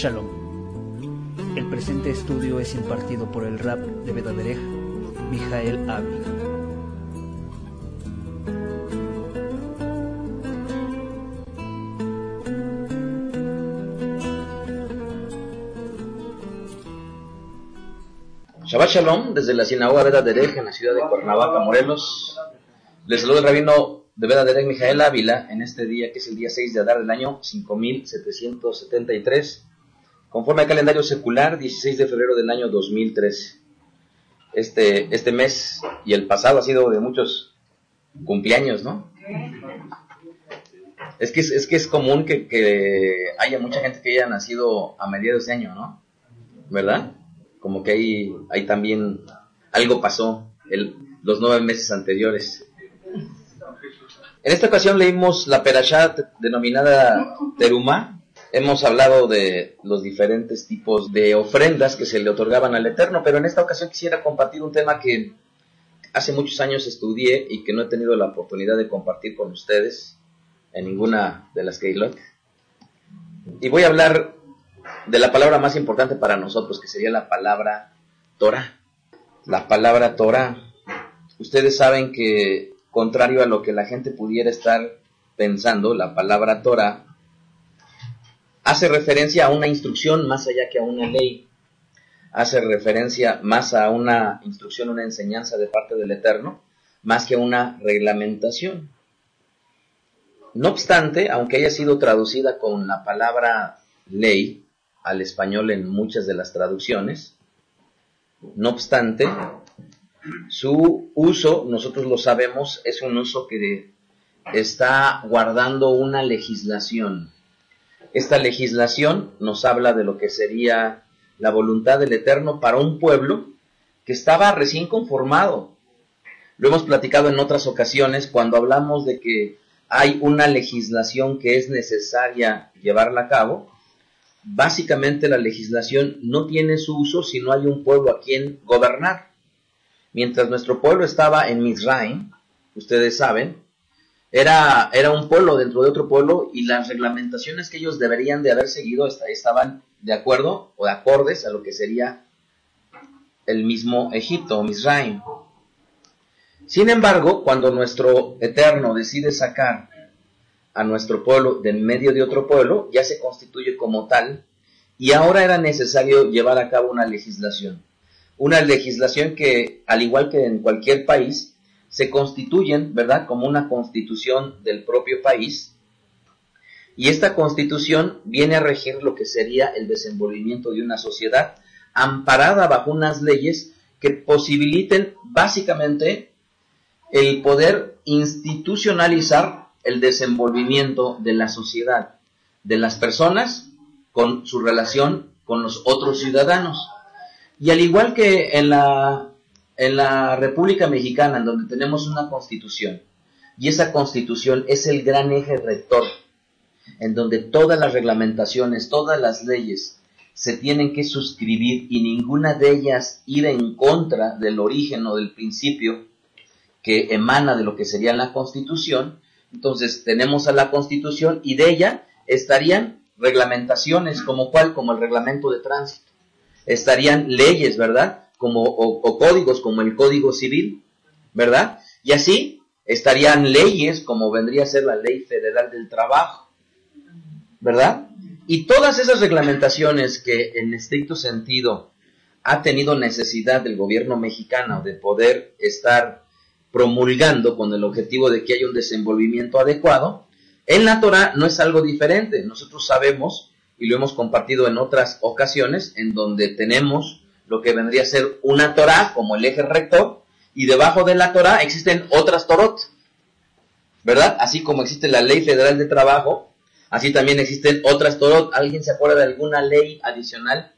Shalom. El presente estudio es impartido por el rap de Bedaderech, Mijael Avi. Shabbat Shalom, desde la sinagoga Veda Derech en la ciudad de Cuernavaca, Morelos. Les saluda el rabino de Veda Derech, Mijael Ávila, en este día que es el día 6 de Adar del año 5773, conforme al calendario secular, 16 de febrero del año 2013. Este, este mes y el pasado ha sido de muchos cumpleaños, ¿no? Es que es, es que es común que, que haya mucha gente que haya nacido a mediados de año, ¿no? ¿Verdad? como que ahí, también algo pasó el, los nueve meses anteriores. En esta ocasión leímos la Perashat denominada Teruma. Hemos hablado de los diferentes tipos de ofrendas que se le otorgaban al Eterno, pero en esta ocasión quisiera compartir un tema que hace muchos años estudié y que no he tenido la oportunidad de compartir con ustedes en ninguna de las Keilot. Y voy a hablar de la palabra más importante para nosotros, que sería la palabra Torah. La palabra Torah. Ustedes saben que, contrario a lo que la gente pudiera estar pensando, la palabra Torah hace referencia a una instrucción más allá que a una ley. Hace referencia más a una instrucción, una enseñanza de parte del Eterno, más que a una reglamentación. No obstante, aunque haya sido traducida con la palabra ley, al español en muchas de las traducciones. No obstante, su uso, nosotros lo sabemos, es un uso que está guardando una legislación. Esta legislación nos habla de lo que sería la voluntad del Eterno para un pueblo que estaba recién conformado. Lo hemos platicado en otras ocasiones cuando hablamos de que hay una legislación que es necesaria llevarla a cabo básicamente la legislación no tiene su uso si no hay un pueblo a quien gobernar. Mientras nuestro pueblo estaba en Mizraim, ustedes saben, era, era un pueblo dentro de otro pueblo y las reglamentaciones que ellos deberían de haber seguido estaban de acuerdo o de acordes a lo que sería el mismo Egipto, Mizraim. Sin embargo, cuando nuestro Eterno decide sacar a nuestro pueblo de en medio de otro pueblo, ya se constituye como tal, y ahora era necesario llevar a cabo una legislación. Una legislación que, al igual que en cualquier país, se constituyen, ¿verdad?, como una constitución del propio país, y esta constitución viene a regir lo que sería el desenvolvimiento de una sociedad amparada bajo unas leyes que posibiliten básicamente el poder institucionalizar el desenvolvimiento de la sociedad, de las personas con su relación con los otros ciudadanos. Y al igual que en la, en la República Mexicana, en donde tenemos una constitución, y esa constitución es el gran eje rector, en donde todas las reglamentaciones, todas las leyes se tienen que suscribir y ninguna de ellas ir en contra del origen o del principio que emana de lo que sería la constitución, entonces tenemos a la Constitución y de ella estarían reglamentaciones como cuál, como el reglamento de tránsito. Estarían leyes, ¿verdad? Como, o, códigos como el Código Civil, ¿verdad? Y así estarían leyes como vendría a ser la Ley Federal del Trabajo, ¿verdad? Y todas esas reglamentaciones que en estricto sentido ha tenido necesidad del gobierno mexicano de poder estar promulgando con el objetivo de que haya un desenvolvimiento adecuado, en la Torah no es algo diferente. Nosotros sabemos, y lo hemos compartido en otras ocasiones, en donde tenemos lo que vendría a ser una Torah como el eje rector, y debajo de la Torah existen otras Torot, ¿verdad? Así como existe la ley federal de trabajo, así también existen otras Torot. ¿Alguien se acuerda de alguna ley adicional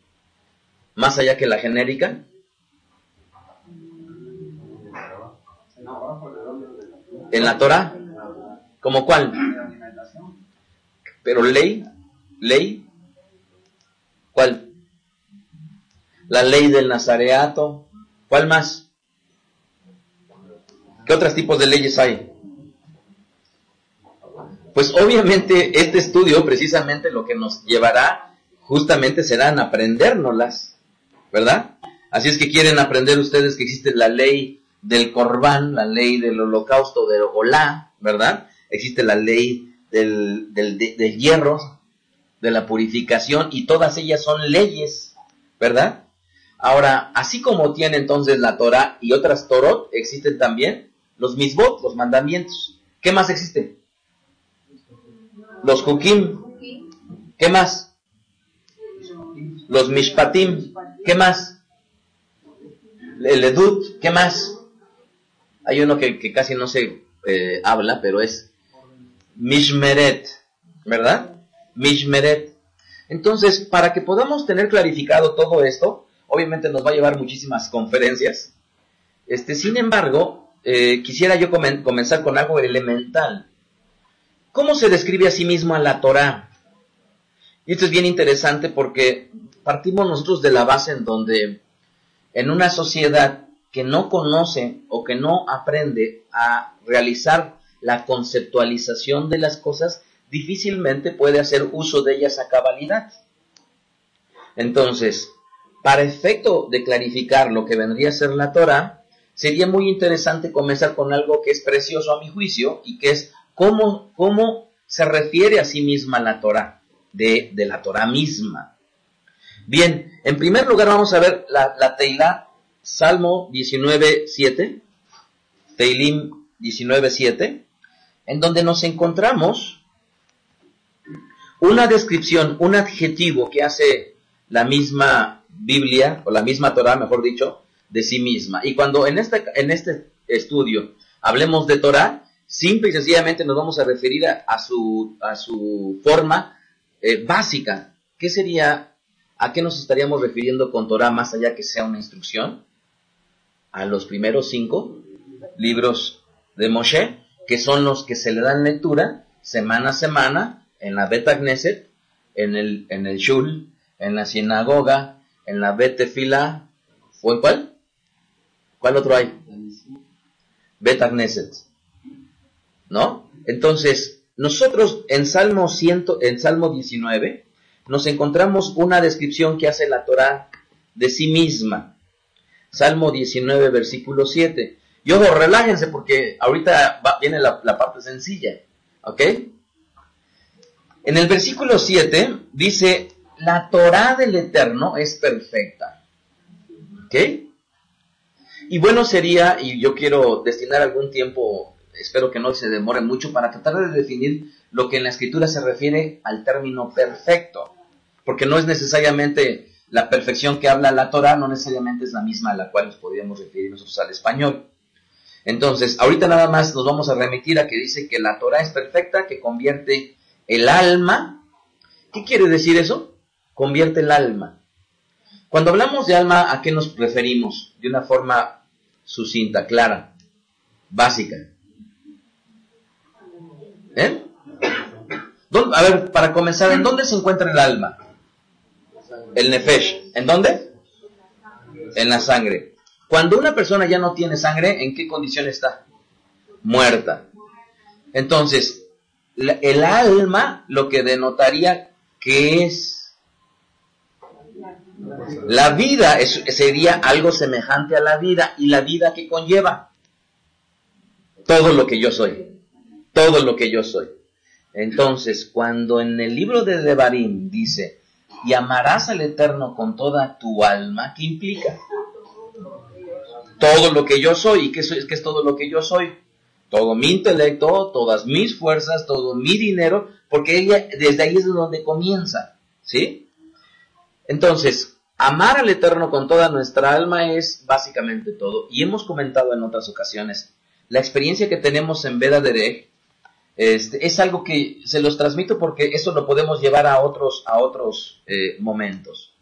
más allá que la genérica? en la Torah? ¿Como cuál? Pero ley, ley, ¿cuál? La ley del nazareato, ¿cuál más? ¿Qué otros tipos de leyes hay? Pues obviamente este estudio precisamente lo que nos llevará justamente serán aprendérnoslas, ¿verdad? Así es que quieren aprender ustedes que existe la ley del corbán, la ley del holocausto de Olá, ¿verdad? Existe la ley del, del, del hierro, de la purificación, y todas ellas son leyes, ¿verdad? Ahora, así como tiene entonces la Torah y otras Torot, existen también los misbot, los mandamientos. ¿Qué más existe? Los hukim. ¿Qué más? Los mishpatim. ¿Qué más? El edut. ¿Qué más? Hay uno que, que casi no se eh, habla, pero es mishmeret. ¿Verdad? Mishmeret. Entonces, para que podamos tener clarificado todo esto, obviamente nos va a llevar muchísimas conferencias. Este, sin embargo, eh, quisiera yo comen comenzar con algo elemental. ¿Cómo se describe a sí mismo a la Torah? Y esto es bien interesante porque partimos nosotros de la base en donde en una sociedad que no conoce o que no aprende a realizar la conceptualización de las cosas, difícilmente puede hacer uso de ellas a cabalidad. Entonces, para efecto de clarificar lo que vendría a ser la Torah, sería muy interesante comenzar con algo que es precioso a mi juicio y que es cómo, cómo se refiere a sí misma la Torah, de, de la Torah misma. Bien, en primer lugar vamos a ver la, la Salmo 19.7, Teilim 19.7, en donde nos encontramos una descripción, un adjetivo que hace la misma Biblia, o la misma Torah, mejor dicho, de sí misma. Y cuando en este, en este estudio hablemos de Torah, simple y sencillamente nos vamos a referir a, su, a su forma eh, básica. ¿Qué sería, a qué nos estaríamos refiriendo con Torah más allá que sea una instrucción? A los primeros cinco libros de Moshe, que son los que se le dan lectura semana a semana en la Beta Knesset, en el, en el Shul, en la sinagoga, en la Betefila, ¿fue cuál? ¿Cuál otro hay? Beta Knesset. ¿No? Entonces, nosotros en Salmo 100, en Salmo 19 nos encontramos una descripción que hace la Torá de sí misma. Salmo 19, versículo 7. Y ojo, relájense porque ahorita viene la, la parte sencilla. ¿Ok? En el versículo 7 dice, la Torah del Eterno es perfecta. ¿Ok? Y bueno sería, y yo quiero destinar algún tiempo, espero que no se demore mucho, para tratar de definir lo que en la escritura se refiere al término perfecto. Porque no es necesariamente la perfección que habla la Torah, no necesariamente es la misma a la cual nos podríamos referir nosotros al español. Entonces, ahorita nada más nos vamos a remitir a que dice que la Torah es perfecta, que convierte el alma. ¿Qué quiere decir eso? Convierte el alma. Cuando hablamos de alma, ¿a qué nos referimos? De una forma sucinta, clara, básica. ¿Eh? A ver, para comenzar, ¿en dónde se encuentra el alma? El nefesh. ¿En dónde? En la sangre. Cuando una persona ya no tiene sangre, ¿en qué condición está? Muerta. Entonces, el alma lo que denotaría que es la vida sería algo semejante a la vida y la vida que conlleva todo lo que yo soy, todo lo que yo soy. Entonces, cuando en el libro de Devarim dice, y amarás al Eterno con toda tu alma, ¿qué implica? Todo lo que yo soy, ¿y qué, soy, qué es todo lo que yo soy? Todo mi intelecto, todas mis fuerzas, todo mi dinero, porque ella, desde ahí es de donde comienza, ¿sí? Entonces, amar al Eterno con toda nuestra alma es básicamente todo. Y hemos comentado en otras ocasiones, la experiencia que tenemos en Veda Derech este, es algo que se los transmito porque eso lo podemos llevar a otros, a otros eh, momentos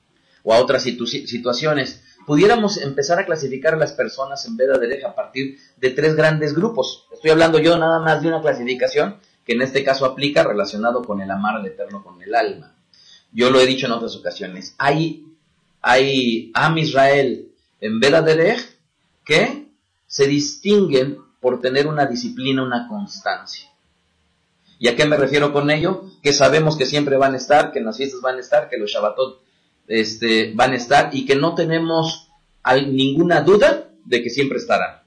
o a otras situ situaciones. Pudiéramos empezar a clasificar a las personas en Veda Derech a partir de tres grandes grupos. Estoy hablando yo nada más de una clasificación que en este caso aplica relacionado con el amar al Eterno con el alma. Yo lo he dicho en otras ocasiones. Hay, hay Am Israel en Veda Derech que se distinguen por tener una disciplina, una constancia. ¿Y a qué me refiero con ello? Que sabemos que siempre van a estar, que en las fiestas van a estar, que los Shabbatot este, van a estar y que no tenemos ninguna duda de que siempre estarán.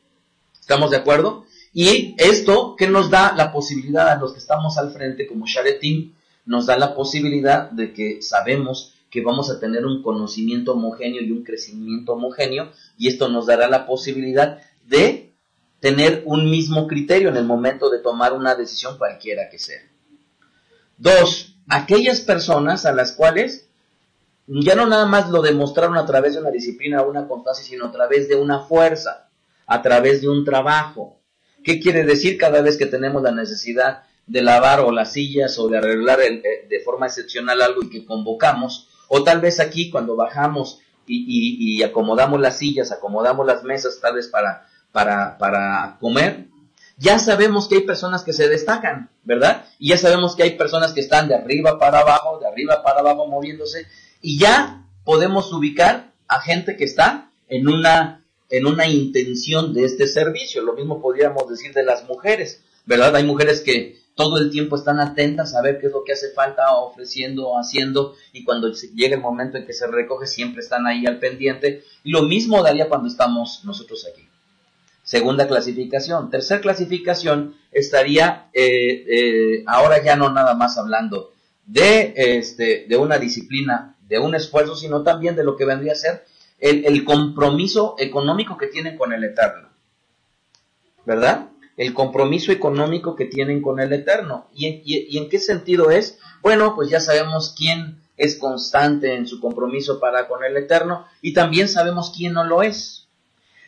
¿Estamos de acuerdo? Y esto que nos da la posibilidad a los que estamos al frente como Sharetim, nos da la posibilidad de que sabemos que vamos a tener un conocimiento homogéneo y un crecimiento homogéneo y esto nos dará la posibilidad de tener un mismo criterio en el momento de tomar una decisión cualquiera que sea. Dos, aquellas personas a las cuales ya no nada más lo demostraron a través de una disciplina o una constancia, sino a través de una fuerza, a través de un trabajo. ¿Qué quiere decir cada vez que tenemos la necesidad de lavar o las sillas o de arreglar eh, de forma excepcional algo y que convocamos? O tal vez aquí cuando bajamos y, acomodamos las sillas, acomodamos las mesas tal vez para, para, para comer, ya sabemos que hay personas que se destacan, ¿verdad? Y ya sabemos que hay personas que están de arriba para abajo, de arriba para abajo moviéndose, y ya podemos ubicar a gente que está en una, en una intención de este servicio. Lo mismo podríamos decir de las mujeres, ¿verdad? Hay mujeres que todo el tiempo están atentas a ver qué es lo que hace falta ofreciendo, haciendo, y cuando llega el momento en que se recoge siempre están ahí al pendiente. Y lo mismo daría cuando estamos nosotros aquí. Segunda clasificación. Tercer clasificación estaría eh, eh, ahora ya no nada más hablando de, este, de una disciplina de un esfuerzo, sino también de lo que vendría a ser el, compromiso económico que tienen con el Eterno. ¿Verdad? El compromiso económico que tienen con el Eterno. ¿Y, en qué sentido es? Bueno, pues ya sabemos quién es constante en su compromiso para con el Eterno y también sabemos quién no lo es.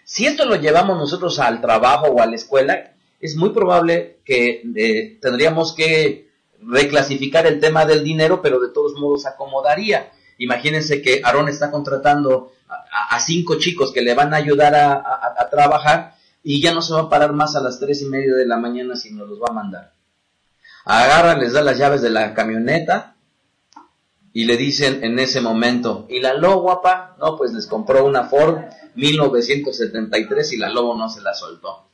Si esto lo llevamos nosotros al trabajo o a la escuela, es muy probable que eh, tendríamos que reclasificar el tema del dinero, pero de todos modos acomodaría. Imagínense que Aarón está contratando a, cinco chicos que le van a ayudar a, trabajar y ya no se va a parar más a las tres y media de la mañana sino los va a mandar. Agarra, les da las llaves de la camioneta y le dicen en ese momento, ¿y la lobo guapa? No, pues les compró una Ford 1973 y la lobo no se la soltó.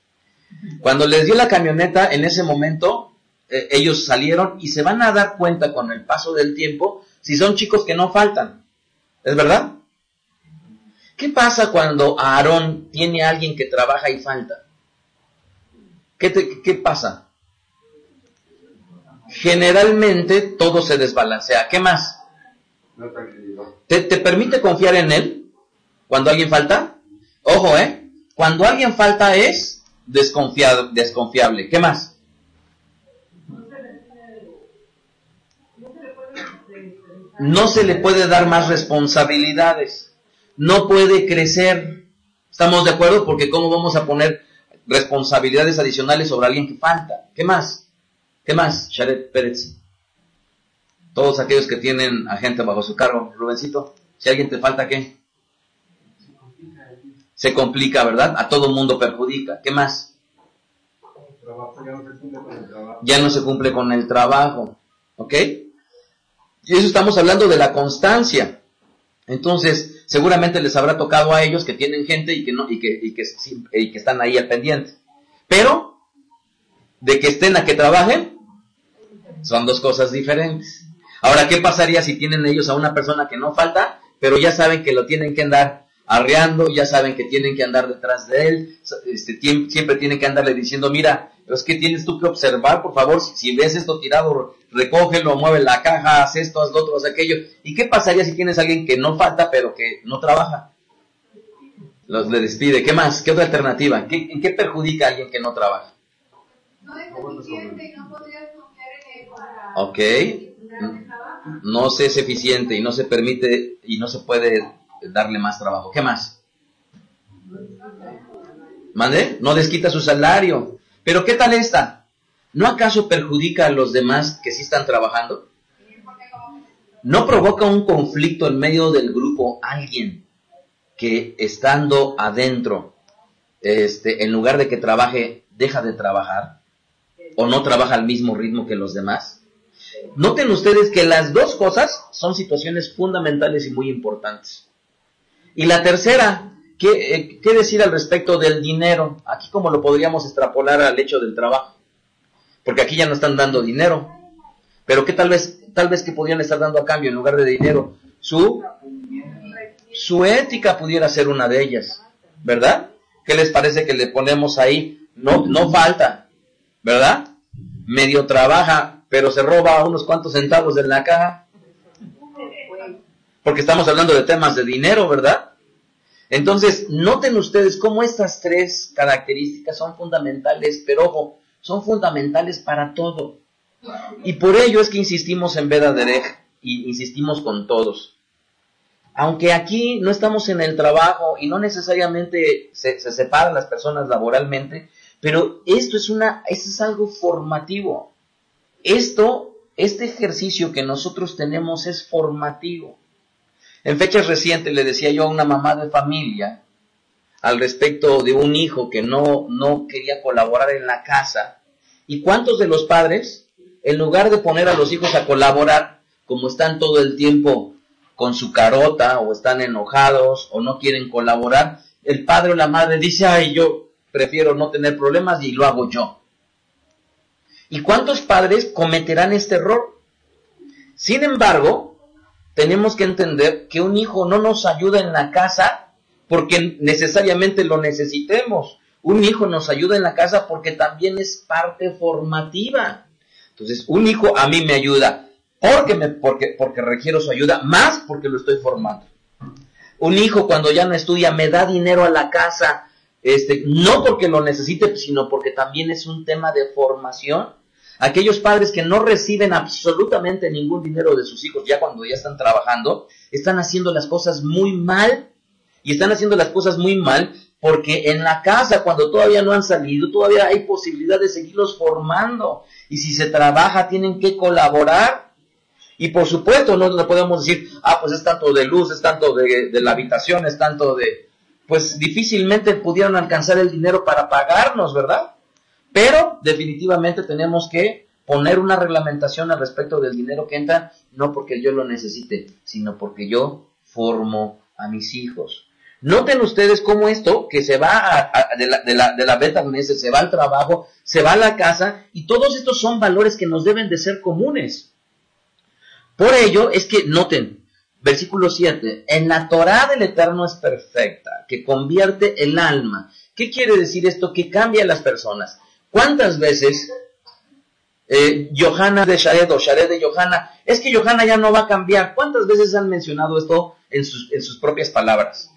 Cuando les dio la camioneta, en ese momento, eh, ellos salieron y se van a dar cuenta con el paso del tiempo si son chicos que no faltan. ¿Es verdad? ¿Qué pasa cuando Aarón tiene a alguien que trabaja y falta? ¿Qué, qué pasa? Generalmente todo se desbalancea. ¿Qué más? ¿Te, ¿Te permite confiar en él cuando alguien falta? Ojo, ¿eh? Cuando alguien falta es desconfiado, desconfiable. ¿Qué más? no se le puede dar más responsabilidades, no puede crecer. ¿Estamos de acuerdo? Porque ¿cómo vamos a poner responsabilidades adicionales sobre alguien que falta? ¿Qué más? ¿Qué más, Sharet Pérez? Todos aquellos que tienen a gente bajo su cargo, Rubencito, si alguien te falta, ¿qué? Se complica, ¿verdad? A todo mundo perjudica. ¿Qué más? Ya no se cumple con el trabajo. ¿Ok? Y eso estamos hablando de la constancia. Entonces, seguramente les habrá tocado a ellos que tienen gente y que no, y que, y que, y que están ahí al pendiente. Pero, de que estén a que trabajen, son dos cosas diferentes. Ahora, ¿qué pasaría si tienen ellos a una persona que no falta, pero ya saben que lo tienen que andar arreando, ya saben que tienen que andar detrás de él, este, siempre tienen que andarle diciendo, mira, es que tienes tú que observar, por favor, si, ves esto tirado, recógelo, mueve la caja, haz esto, haz lo otro, haz aquello. ¿Y qué pasaría si tienes a alguien que no falta, pero que no trabaja? Los le despide. ¿Qué más? ¿Qué otra alternativa? ¿En qué perjudica a alguien que no trabaja? No es eficiente y no podrías confiar en él para... Ok. No se es eficiente y no se permite y no se puede darle más trabajo. ¿Qué más? ¿Mande? No desquita su salario. Pero ¿qué tal esta? ¿No acaso perjudica a los demás que sí están trabajando? ¿No provoca un conflicto en medio del grupo alguien que estando adentro, este, en lugar de que trabaje, deja de trabajar? ¿O no trabaja al mismo ritmo que los demás? Noten ustedes que las dos cosas son situaciones fundamentales y muy importantes. Y la tercera, eh, ¿qué, decir al respecto del dinero? Aquí como lo podríamos extrapolar al hecho del trabajo. porque aquí ya no están dando dinero. Pero que tal vez, tal vez que podrían estar dando a cambio en lugar de dinero, su, su ética pudiera ser una de ellas, ¿verdad? ¿Qué les parece que le ponemos ahí? No, no falta, ¿verdad? Medio trabaja, pero se roba unos cuantos centavos de la caja. Porque estamos hablando de temas de dinero, ¿verdad? Entonces, noten ustedes cómo estas tres características son fundamentales, pero ojo, son fundamentales para todo. Y por ello es que insistimos en Veda Derech y insistimos con todos. Aunque aquí no estamos en el trabajo y no necesariamente se, se separan las personas laboralmente, pero esto es una, esto es algo formativo. Esto, este ejercicio que nosotros tenemos es formativo. En fechas recientes le decía yo a una mamá de familia al respecto de un hijo que no, no quería colaborar en la casa. ¿Y cuántos de los padres, en lugar de poner a los hijos a colaborar, como están todo el tiempo con su carota o están enojados o no quieren colaborar, el padre o la madre dice, ay, yo prefiero no tener problemas y lo hago yo. ¿Y cuántos padres cometerán este error? Sin embargo, tenemos que entender que un hijo no nos ayuda en la casa porque necesariamente lo necesitemos. Un hijo nos ayuda en la casa porque también es parte formativa. Entonces, un hijo a mí me ayuda porque, me, porque, porque requiero su ayuda, más porque lo estoy formando. Un hijo cuando ya no estudia me da dinero a la casa, este, no porque lo necesite, sino porque también es un tema de formación. Aquellos padres que no reciben absolutamente ningún dinero de sus hijos ya cuando ya están trabajando, están haciendo las cosas muy mal. Y están haciendo las cosas muy mal porque en la casa, cuando todavía no han salido, todavía hay posibilidad de seguirlos formando. Y si se trabaja, tienen que colaborar. Y por supuesto, no le podemos decir, ah, pues es tanto de luz, es tanto de, de la habitación, es tanto de... Pues difícilmente pudieron alcanzar el dinero para pagarnos, ¿verdad? Pero definitivamente tenemos que poner una reglamentación al respecto del dinero que entra, no porque yo lo necesite, sino porque yo formo a mis hijos. Noten ustedes cómo esto, que se va a, de, la, de, la, de beta se va al trabajo, se va a la casa, y todos estos son valores que nos deben de ser comunes. Por ello es que, noten, versículo 7, en la Torah del Eterno es perfecta, que convierte el alma. ¿Qué quiere decir esto? Que cambia a las personas. ¿Cuántas veces eh, Johanna de Shared o Shared de Johanna, es que Johanna ya no va a cambiar? ¿Cuántas veces han mencionado esto en sus, en sus propias palabras?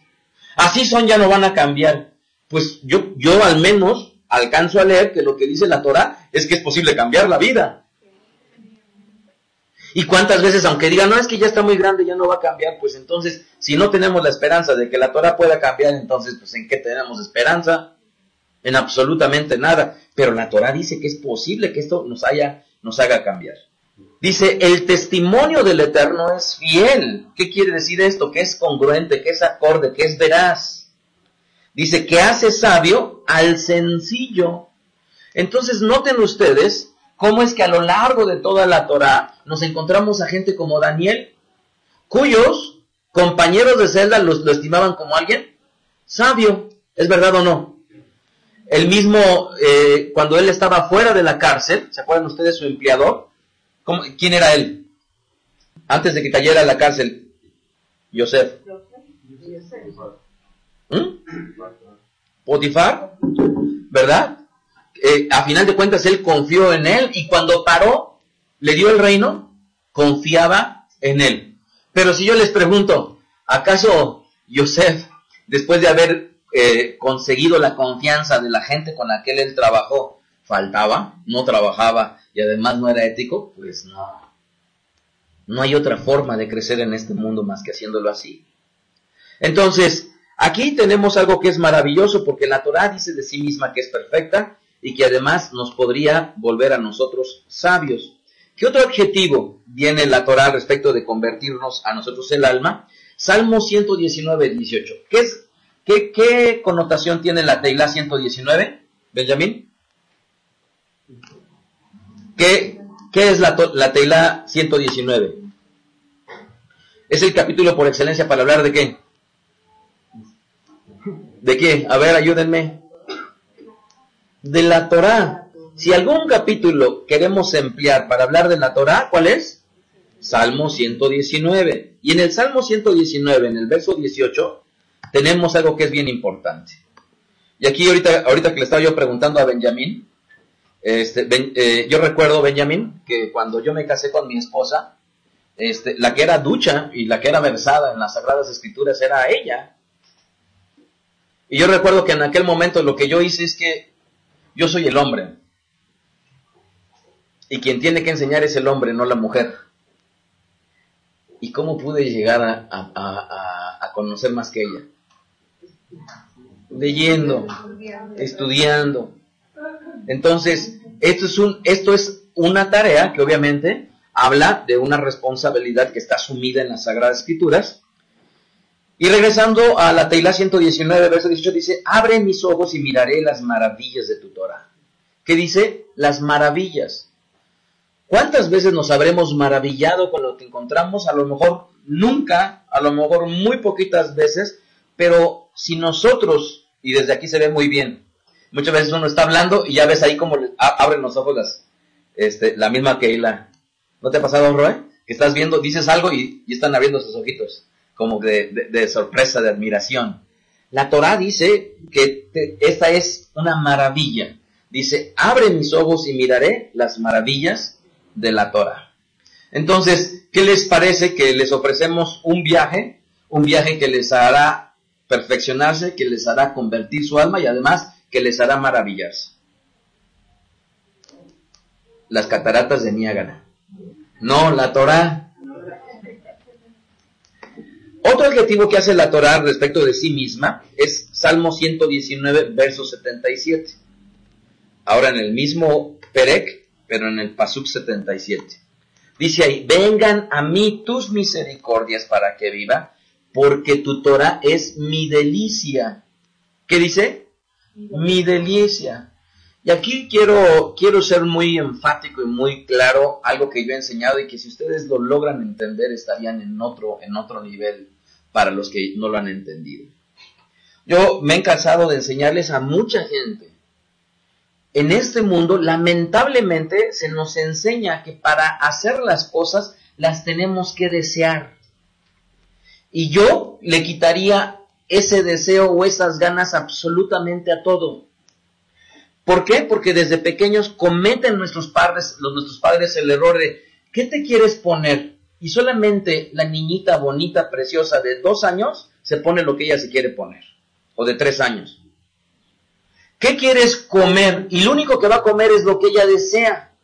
Así son, ya no van a cambiar. Pues yo, yo al menos alcanzo a leer que lo que dice la Torah es que es posible cambiar la vida. Y cuántas veces, aunque digan, no, es que ya está muy grande, ya no va a cambiar, pues entonces, si no tenemos la esperanza de que la Torah pueda cambiar, entonces, pues ¿en qué tenemos esperanza? En absolutamente nada. Pero la Torah dice que es posible que esto nos, haya, nos haga cambiar. Dice, el testimonio del Eterno es fiel. ¿Qué quiere decir esto? Que es congruente, que es acorde, que es veraz. Dice que hace sabio al sencillo. Entonces noten ustedes cómo es que a lo largo de toda la Torah nos encontramos a gente como Daniel, cuyos compañeros de celda lo estimaban como alguien sabio. ¿Es verdad o no? El mismo, eh, cuando él estaba fuera de la cárcel, ¿se acuerdan ustedes su empleador? ¿Cómo, ¿Quién era él? Antes de que cayera a la cárcel, Yosef. ¿Mm? Potifar, ¿verdad? Eh, a final de cuentas él confió en él y cuando paró, le dio el reino, confiaba en él. Pero si yo les pregunto, ¿acaso Yosef, después de haber eh, conseguido la confianza de la gente con la que él trabajó, faltaba, no trabajaba y además no era ético, pues no. No hay otra forma de crecer en este mundo más que haciéndolo así. Entonces, aquí tenemos algo que es maravilloso porque la Torah dice de sí misma que es perfecta y que además nos podría volver a nosotros sabios. ¿Qué otro adjetivo viene en la Torah respecto de convertirnos a nosotros el alma? Salmo 119, 18. ¿Qué, es, qué, connotación tiene la Teilá 119, Benjamín? ¿Qué, qué es la, la Teilá 119? Es el capítulo por excelencia para hablar de qué? ¿De qué? A ver, ayúdenme. De la Torah. si algún capítulo queremos emplear para hablar de la Torah, ¿cuál es? Salmo 119. Y en el Salmo 119, en el verso 18, tenemos algo que es bien importante. Y aquí ahorita, ahorita que le estaba yo preguntando a Benjamín, este, eh, yo recuerdo, Benjamín, que cuando yo me casé con mi esposa, este, la que era ducha y la que era versada en las Sagradas Escrituras era ella. Y yo recuerdo que en aquel momento lo que yo hice es que yo soy el hombre. Y quien tiene que enseñar es el hombre, no la mujer. ¿Y cómo pude llegar a, conocer más que ella? Leyendo, estudiando. Entonces, esto es, un, esto es una tarea que obviamente habla de una responsabilidad que está sumida en las Sagradas Escrituras. Y regresando a la Teilá 119, verso 18, dice, abre mis ojos y miraré las maravillas de tu Torah. ¿Qué dice? Las maravillas. ¿Cuántas veces nos habremos maravillado con lo que encontramos? A lo mejor nunca, a lo mejor muy poquitas veces, pero si nosotros, y desde aquí se ve muy bien, muchas veces uno está hablando y ya ves ahí como abren los ojos las, este, la misma Keila. ¿No te ha pasado, Roe? Que estás viendo, dices algo y, están abriendo sus ojitos, como de, de, sorpresa, de admiración. La Torah dice que esta es una maravilla. Dice, abre mis ojos y miraré las maravillas de la Torah. Entonces, ¿qué les parece que les ofrecemos un viaje? Un viaje que les hará perfeccionarse, que les hará convertir su alma y además que les hará maravillarse. Las cataratas de Niágara. No, la Torah. Otro adjetivo que hace la Torah respecto de sí misma es Salmo 119, verso 77. Ahora en el mismo Perec, pero en el Pasuk 77. Dice ahí, vengan a mí tus misericordias para que viva, porque tu Torah es mi delicia. ¿Qué dice? Mi delicia. Y aquí quiero, quiero ser muy enfático y muy claro, algo que yo he enseñado y que si ustedes lo logran entender estarían en otro, en otro nivel para los que no lo han entendido. Yo me he cansado de enseñarles a mucha gente. En este mundo, lamentablemente, se nos enseña que para hacer las cosas las tenemos que desear. Y yo le quitaría ese deseo o esas ganas absolutamente a todo. ¿Por qué? Porque desde pequeños cometen nuestros padres, los, nuestros padres el error de, ¿qué te quieres poner? Y solamente la niñita bonita, preciosa de dos años se pone lo que ella se quiere poner. O de tres años. ¿Qué quieres comer? Y lo único que va a comer es lo que ella desea.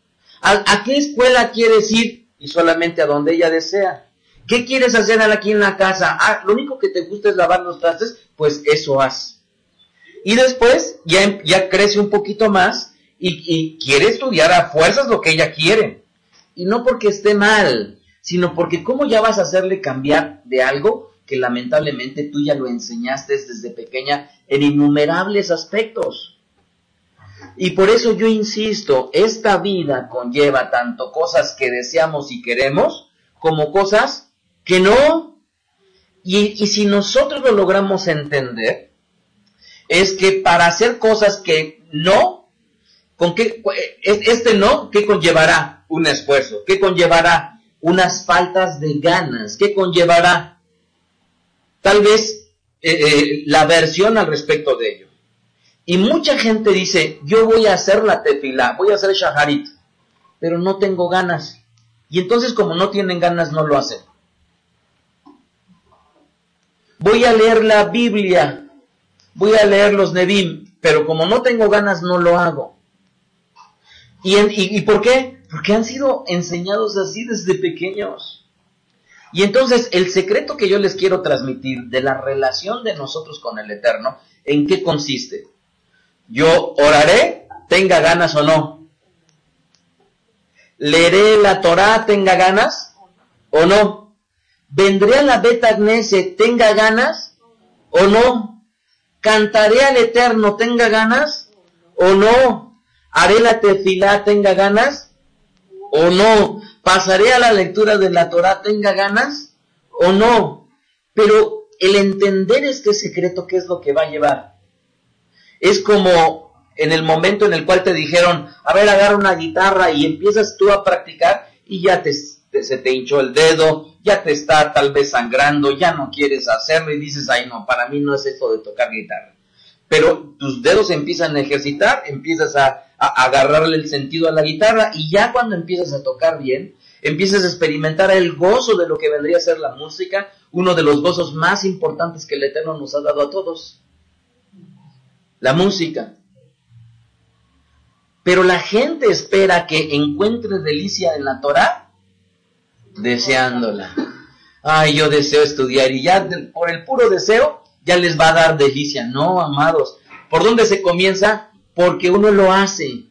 ¿A, qué escuela quieres ir? Y solamente a donde ella desea. ¿Qué quieres hacer aquí en la casa? Ah, lo único que te gusta es lavar los trastes, pues eso haz. Y después ya, ya crece un poquito más y, quiere estudiar a fuerzas lo que ella quiere. Y no porque esté mal, sino porque cómo ya vas a hacerle cambiar de algo que lamentablemente tú ya lo enseñaste desde pequeña en innumerables aspectos. Y por eso yo insisto, esta vida conlleva tanto cosas que deseamos y queremos como cosas que no. Y, y si nosotros lo logramos entender, es que para hacer cosas que no, con qué, este no, ¿qué conllevará? Un esfuerzo, ¿qué conllevará? Unas faltas de ganas, ¿qué conllevará? Tal vez eh, eh, la versión al respecto de ello. Y mucha gente dice, yo voy a hacer la tefila, voy a hacer shaharit, pero no tengo ganas. Y entonces como no tienen ganas, no lo hacen. Voy a leer la Biblia, voy a leer los Nevim, pero como no tengo ganas no lo hago. ¿Y, y, por qué? Porque han sido enseñados así desde pequeños. Y entonces el secreto que yo les quiero transmitir de la relación de nosotros con el Eterno, ¿en qué consiste? Yo oraré, tenga ganas o no. Leeré la Torah, tenga ganas o no. Vendré a la Beta tenga ganas o no. ¿Cantaré al Eterno tenga ganas o no? ¿Haré la tefilá tenga ganas o no? ¿Pasaré a la lectura de la Torah tenga ganas o no? Pero el entender este secreto, ¿qué es lo que va a llevar? Es como en el momento en el cual te dijeron, a ver, agarra una guitarra y empiezas tú a practicar y ya te, se te hinchó el dedo, ya te está tal vez sangrando, ya no quieres hacerlo y dices, ay no, para mí no es eso de tocar guitarra. Pero tus dedos empiezan a ejercitar, empiezas a, a agarrarle el sentido a la guitarra y ya cuando empiezas a tocar bien, empiezas a experimentar el gozo de lo que vendría a ser la música, uno de los gozos más importantes que el Eterno nos ha dado a todos. La música. Pero la gente espera que encuentre delicia en la Torah deseándola. Ay, yo deseo estudiar y ya por el puro deseo ya les va a dar delicia. No, amados. ¿Por dónde se comienza? Porque uno lo hace.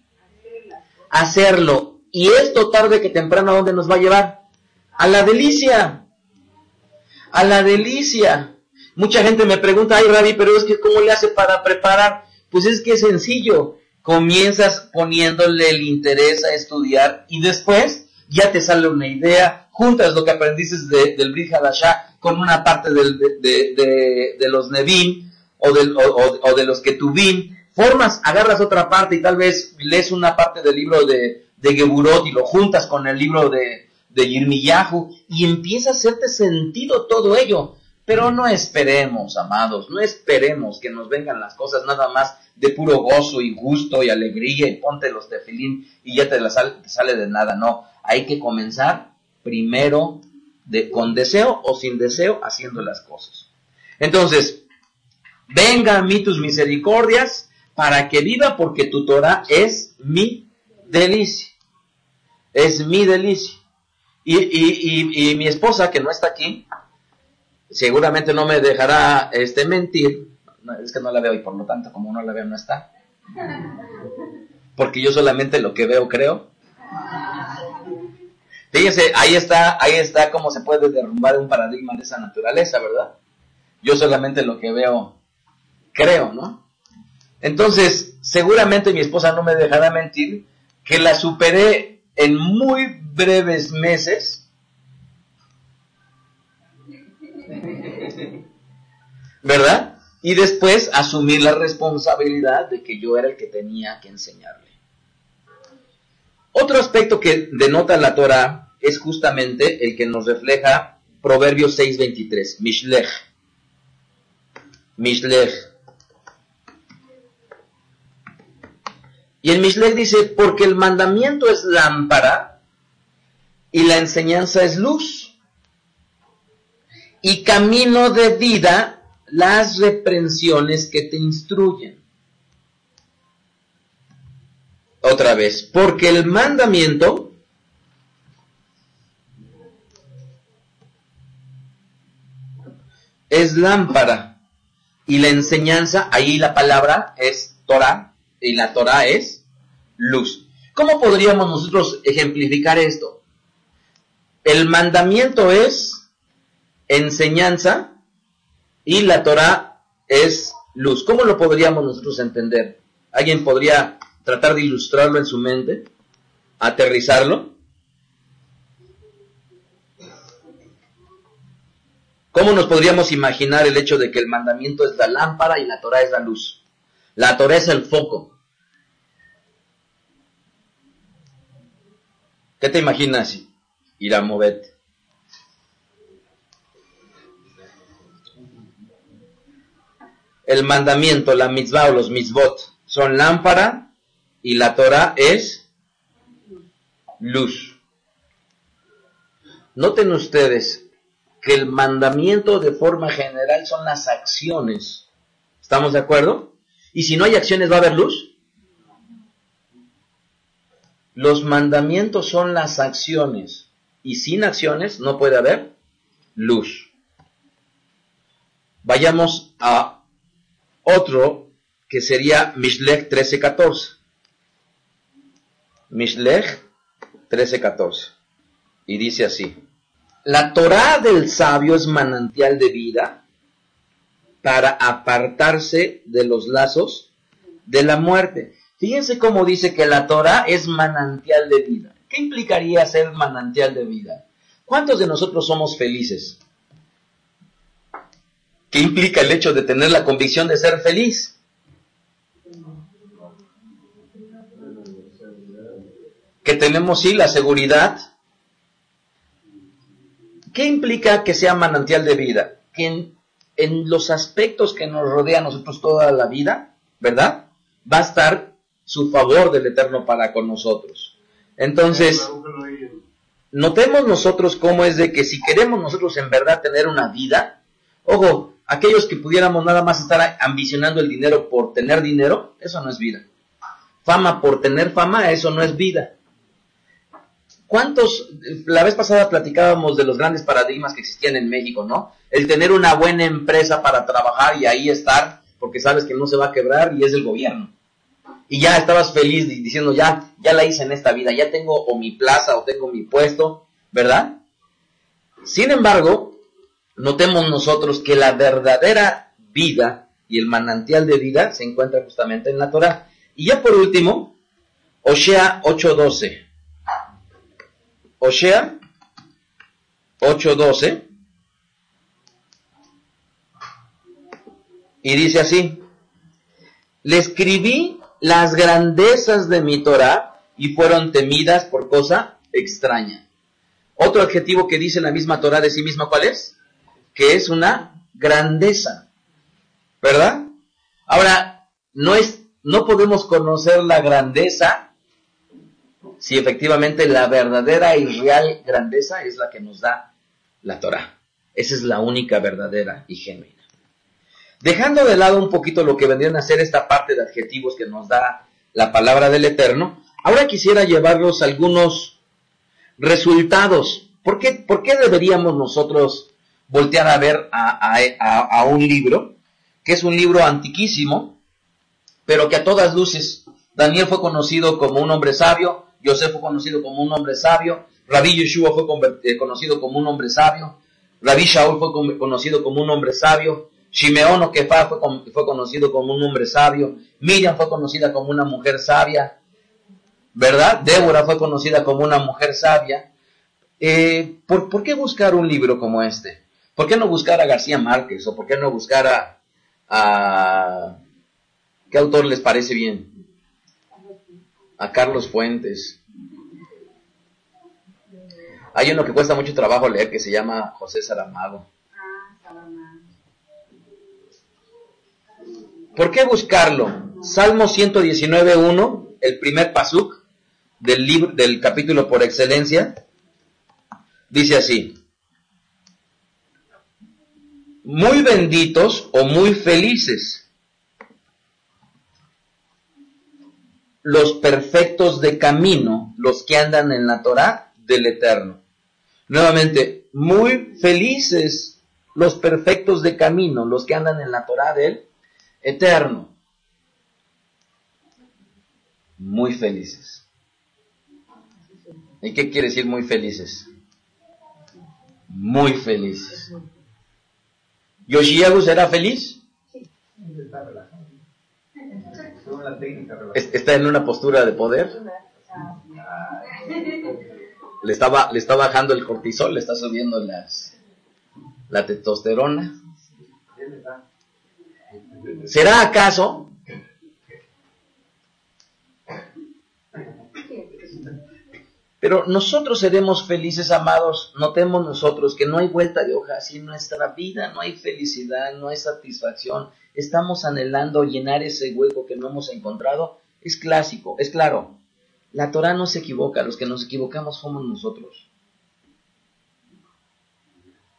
Hacerlo. Y esto tarde que temprano, ¿a dónde nos va a llevar? A la delicia. A la delicia. Mucha gente me pregunta, ay, Ravi, pero es que ¿cómo le hace para preparar? Pues es que es sencillo. Comienzas poniéndole el interés a estudiar y después ya te sale una idea, juntas lo que aprendiste de, del Brit con una parte del, de, de, los Nevim o, del, o, o, de los Ketubim, formas, agarras otra parte y tal vez lees una parte del libro de, de Geburot y lo juntas con el libro de, de Yirmiyahu y empieza a hacerte sentido todo ello. Pero no esperemos, amados, no esperemos que nos vengan las cosas nada más de puro gozo y gusto y alegría y ponte los tefilín y ya te, la sale, te sale de nada. No, hay que comenzar primero de, con deseo o sin deseo haciendo las cosas. Entonces, venga a mí tus misericordias para que viva porque tu Torah es mi delicia. Es mi delicia. Y, y, y, y, mi esposa, que no está aquí, seguramente no me dejará este mentir. No, es que no la veo y por lo tanto, como no la veo, no está. Porque yo solamente lo que veo creo. Fíjense, ahí está, ahí está cómo se puede derrumbar un paradigma de esa naturaleza, ¿verdad? Yo solamente lo que veo creo, ¿no? Entonces, seguramente mi esposa no me dejará mentir que la superé en muy breves meses. ¿Verdad? Y después asumir la responsabilidad de que yo era el que tenía que enseñarle. Otro aspecto que denota la Torah es justamente el que nos refleja Proverbios 6:23, Mishlech. Mishlech. Y el Mishlech dice, porque el mandamiento es lámpara y la enseñanza es luz. Y camino de vida las reprensiones que te instruyen. Otra vez, porque el mandamiento es lámpara y la enseñanza, ahí la palabra es Torah y la Torah es luz. ¿Cómo podríamos nosotros ejemplificar esto? El mandamiento es enseñanza y la Torah es luz. ¿Cómo lo podríamos nosotros entender? ¿Alguien podría tratar de ilustrarlo en su mente, aterrizarlo. ¿Cómo nos podríamos imaginar el hecho de que el mandamiento es la lámpara y la Torah es la luz? La Torah es el foco. ¿Qué te imaginas, Iramovet? El mandamiento, la mitzvah o los mitzvot son lámpara y la Torah es luz. Noten ustedes que el mandamiento de forma general son las acciones. ¿Estamos de acuerdo? Y si no hay acciones, ¿va a haber luz? Los mandamientos son las acciones. Y sin acciones no puede haber luz. Vayamos a otro que sería Mishlech 13:14. Mishlech 13:14. Y dice así, la Torah del sabio es manantial de vida para apartarse de los lazos de la muerte. Fíjense cómo dice que la Torah es manantial de vida. ¿Qué implicaría ser manantial de vida? ¿Cuántos de nosotros somos felices? ¿Qué implica el hecho de tener la convicción de ser feliz? Que tenemos, sí, la seguridad. ¿Qué implica que sea manantial de vida? Que en, en los aspectos que nos rodea a nosotros toda la vida, ¿verdad? Va a estar su favor del Eterno para con nosotros. Entonces, notemos nosotros cómo es de que si queremos nosotros en verdad tener una vida, ojo, aquellos que pudiéramos nada más estar ambicionando el dinero por tener dinero, eso no es vida. Fama por tener fama, eso no es vida. ¿Cuántos, la vez pasada platicábamos de los grandes paradigmas que existían en México, ¿no? El tener una buena empresa para trabajar y ahí estar, porque sabes que no se va a quebrar y es el gobierno. Y ya estabas feliz diciendo, ya, ya la hice en esta vida, ya tengo o mi plaza o tengo mi puesto, ¿verdad? Sin embargo, notemos nosotros que la verdadera vida y el manantial de vida se encuentra justamente en la Torah. Y ya por último, Oshea 8.12. Oshea 8.12. Y dice así, le escribí las grandezas de mi Torah y fueron temidas por cosa extraña. Otro adjetivo que dice la misma Torah de sí misma, ¿cuál es? Que es una grandeza. ¿Verdad? Ahora, no es, no podemos conocer la grandeza si efectivamente la verdadera y real grandeza es la que nos da la Torah. Esa es la única verdadera y genuina. Dejando de lado un poquito lo que vendrían a ser esta parte de adjetivos que nos da la palabra del Eterno, ahora quisiera llevarlos algunos resultados. ¿Por qué, por qué deberíamos nosotros voltear a ver a, a, a, un libro, que es un libro antiquísimo, pero que a todas luces, Daniel fue conocido como un hombre sabio, José fue conocido como un hombre sabio, Rabí Yeshua fue eh, conocido como un hombre sabio, Rabí Shaul fue conocido como un hombre sabio, Shimeón o fue, fue conocido como un hombre sabio, Miriam fue conocida como una mujer sabia, ¿verdad? Débora fue conocida como una mujer sabia. Eh, ¿por, ¿por, qué buscar un libro como este? ¿Por qué no buscar a García Márquez? ¿O por qué no buscar a, a... ¿Qué autor les parece bien? A Carlos Fuentes. Hay uno que cuesta mucho trabajo leer que se llama José Saramago. ¿Por qué buscarlo? Salmo 119.1, el primer pasuk del libro, del capítulo por excelencia, dice así. Muy benditos o muy felices los perfectos de camino, los que andan en la Torah del Eterno. Nuevamente, muy felices los perfectos de camino, los que andan en la Torah del eterno. Muy felices. ¿Y qué quiere decir muy felices? Muy felices. ¿Yoshiyahu será feliz? ¿Está en una postura de poder? Le está, le está bajando el cortisol, le está subiendo las, la testosterona. ¿Será acaso? Pero nosotros seremos felices, amados. Notemos nosotros que no hay vuelta de hoja. Si en nuestra vida no hay felicidad, no hay satisfacción, estamos anhelando llenar ese hueco que no hemos encontrado, es clásico, es claro. La Torah no se equivoca, los que nos equivocamos somos nosotros.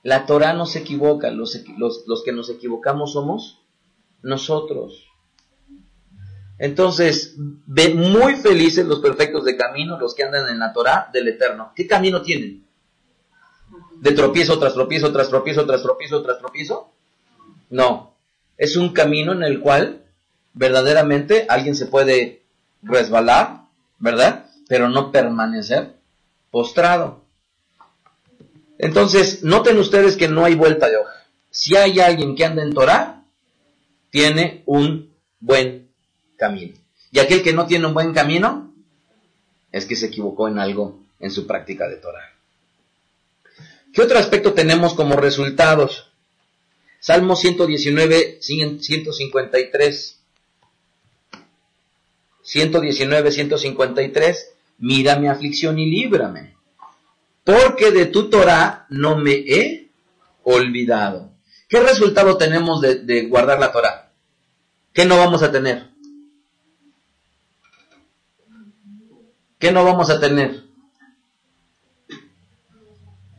La Torah no se equivoca, los, los, los que nos equivocamos somos nosotros. Entonces, ve muy felices los perfectos de camino, los que andan en la Torah del Eterno. ¿Qué camino tienen? ¿De tropiezo tras tropiezo, tras tropiezo, tras tropiezo, tras tropiezo? No. Es un camino en el cual verdaderamente alguien se puede resbalar, ¿verdad? Pero no permanecer postrado. Entonces, noten ustedes que no hay vuelta de hoja. Si hay alguien que anda en Torah, tiene un buen camino. Y aquel que no tiene un buen camino es que se equivocó en algo en su práctica de Torah. ¿Qué otro aspecto tenemos como resultados? Salmo 119, 153. 119, 153, mira mi aflicción y líbrame, porque de tu Torah no me he olvidado. ¿Qué resultado tenemos de, de guardar la Torah? ¿Qué no vamos a tener? ¿Qué no vamos a tener?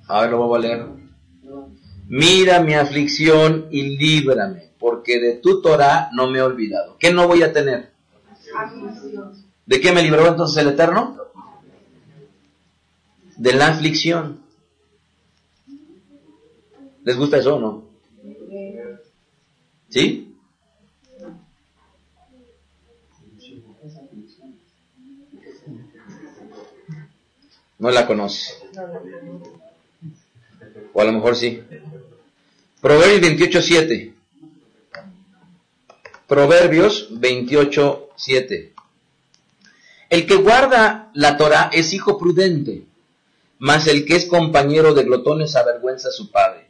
A ver, lo voy a leer. Mira mi aflicción y líbrame, porque de tu Torah no me he olvidado. ¿Qué no voy a tener? ¿De qué me libró entonces el Eterno? De la aflicción. ¿Les gusta eso o no? ¿Sí? No la conoce. O a lo mejor sí. Proverbios 28.7. Proverbios 28.7. El que guarda la Torah es hijo prudente, mas el que es compañero de glotones avergüenza a su padre.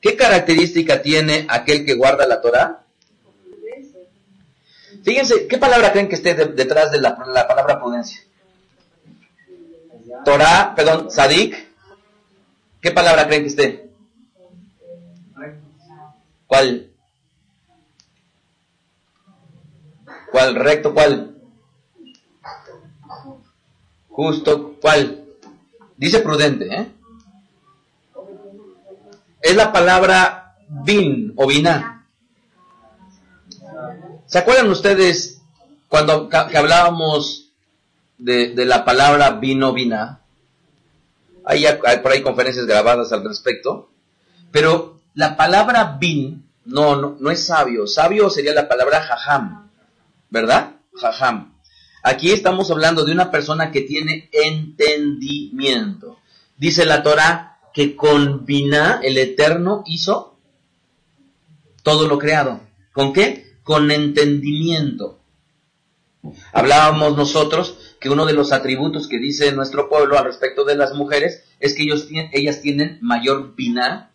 ¿Qué característica tiene aquel que guarda la Torah? Fíjense, ¿qué palabra creen que esté detrás de la palabra prudencia? Torah, perdón, Sadik. ¿Qué palabra creen que esté? ¿Cuál? ¿Cuál? ¿Recto? ¿Cuál? Justo, ¿cuál? Dice prudente, ¿eh? Es la palabra bin o biná. ¿Se acuerdan ustedes cuando que hablábamos de, de la palabra vino biná? Hay, hay por ahí conferencias grabadas al respecto. Pero la palabra bin no, no, no es sabio. Sabio sería la palabra jajam. ¿Verdad? Jajam. Aquí estamos hablando de una persona que tiene entendimiento. Dice la Torah que con Binah el Eterno hizo todo lo creado. ¿Con qué? Con entendimiento. Hablábamos nosotros que uno de los atributos que dice nuestro pueblo al respecto de las mujeres es que ellos, ellas tienen mayor Binah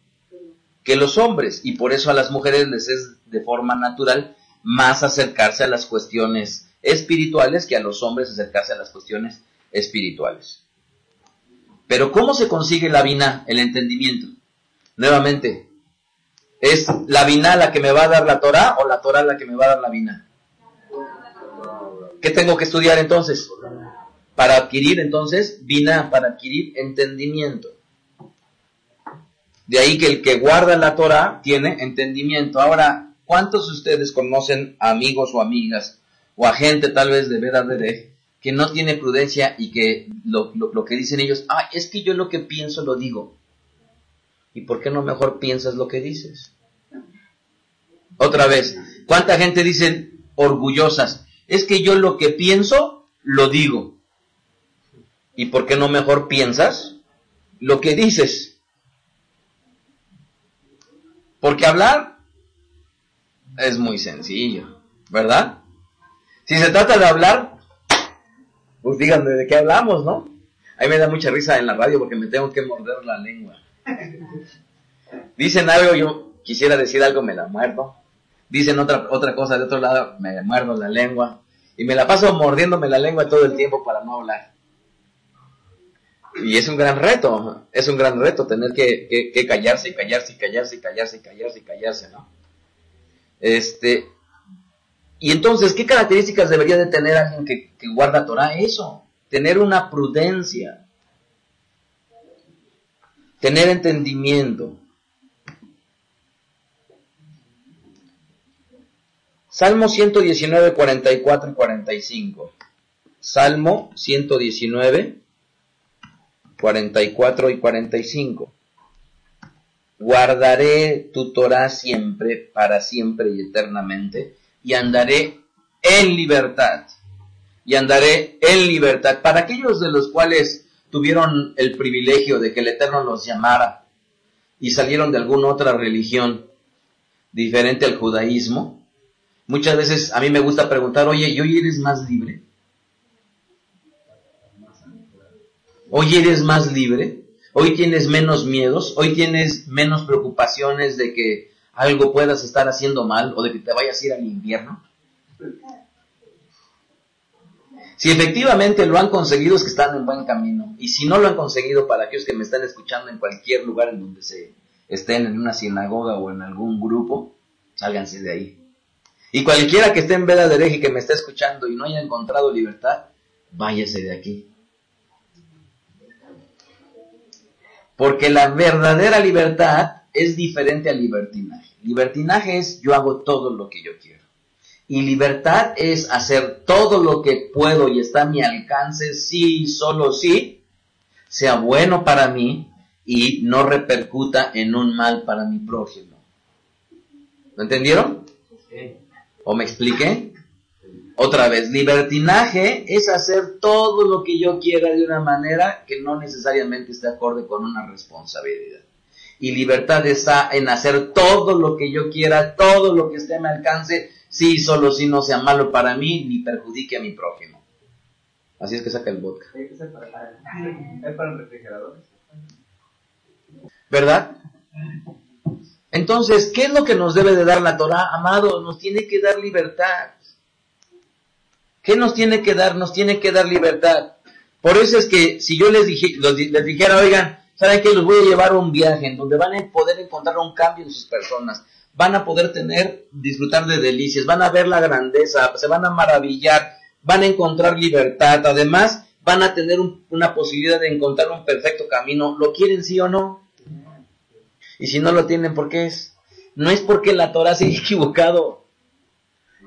que los hombres y por eso a las mujeres les es de forma natural más acercarse a las cuestiones espirituales que a los hombres acercarse a las cuestiones espirituales. Pero ¿cómo se consigue la vina, el entendimiento? Nuevamente, ¿es la vina la que me va a dar la Torah o la Torah la que me va a dar la vina? ¿Qué tengo que estudiar entonces? Para adquirir entonces vina, para adquirir entendimiento. De ahí que el que guarda la Torah tiene entendimiento. Ahora, ¿cuántos de ustedes conocen amigos o amigas o a gente tal vez de verdad que no tiene prudencia y que lo, lo, lo, que dicen ellos, ah, es que yo lo que pienso lo digo. ¿Y por qué no mejor piensas lo que dices? Otra vez, ¿cuánta gente dice orgullosas? Es que yo lo que pienso lo digo. ¿Y por qué no mejor piensas lo que dices? Porque hablar es muy sencillo, ¿verdad? Si se trata de hablar, pues díganme de qué hablamos, ¿no? A mí me da mucha risa en la radio porque me tengo que morder la lengua. Dicen algo, yo quisiera decir algo, me la muerdo. Dicen otra, otra cosa de otro lado, me muerdo la lengua. Y me la paso mordiéndome la lengua todo el tiempo para no hablar. Y es un gran reto, es un gran reto tener que, que, callarse y callarse y callarse y callarse y callarse y callarse, ¿no? Este, y entonces, ¿qué características debería de tener alguien que, que guarda Torah? Eso, tener una prudencia, tener entendimiento. Salmo 119, 44 y 45. Salmo 119, 44 y 45. Guardaré tu Torah siempre, para siempre y eternamente y andaré en libertad. Y andaré en libertad. Para aquellos de los cuales tuvieron el privilegio de que el Eterno los llamara y salieron de alguna otra religión diferente al judaísmo, muchas veces a mí me gusta preguntar, oye, ¿y hoy eres más libre? ¿Hoy eres más libre? ¿Hoy tienes menos miedos? ¿Hoy tienes menos preocupaciones de que algo puedas estar haciendo mal o de que te vayas a ir al invierno? Si efectivamente lo han conseguido es que están en buen camino. Y si no lo han conseguido, para aquellos que me están escuchando en cualquier lugar en donde se estén, en una sinagoga o en algún grupo, sálganse de ahí. Y cualquiera que esté en veda de hereje y que me esté escuchando y no haya encontrado libertad, váyase de aquí. Porque la verdadera libertad es diferente al libertinaje. Libertinaje es yo hago todo lo que yo quiero. Y libertad es hacer todo lo que puedo y está a mi alcance, sí, solo sí, sea bueno para mí y no repercuta en un mal para mi prójimo. ¿Lo entendieron? ¿O me expliqué? Otra vez, libertinaje es hacer todo lo que yo quiera de una manera que no necesariamente esté acorde con una responsabilidad. Y libertad está en hacer todo lo que yo quiera, todo lo que esté a mi alcance, sí, solo si no sea malo para mí ni perjudique a mi prójimo. Así es que saca el vodka. Es para el refrigerador. ¿Verdad? Entonces, ¿qué es lo que nos debe de dar la Torah, amado? Nos tiene que dar libertad. ¿Qué nos tiene que dar? Nos tiene que dar libertad. Por eso es que si yo les, dije, les dijera, oigan, ¿saben qué? Los voy a llevar a un viaje en donde van a poder encontrar un cambio en sus personas. Van a poder tener, disfrutar de delicias, van a ver la grandeza, se van a maravillar, van a encontrar libertad. Además, van a tener una posibilidad de encontrar un perfecto camino. ¿Lo quieren sí o no? Y si no lo tienen, ¿por qué es? No es porque la Torah se haya equivocado.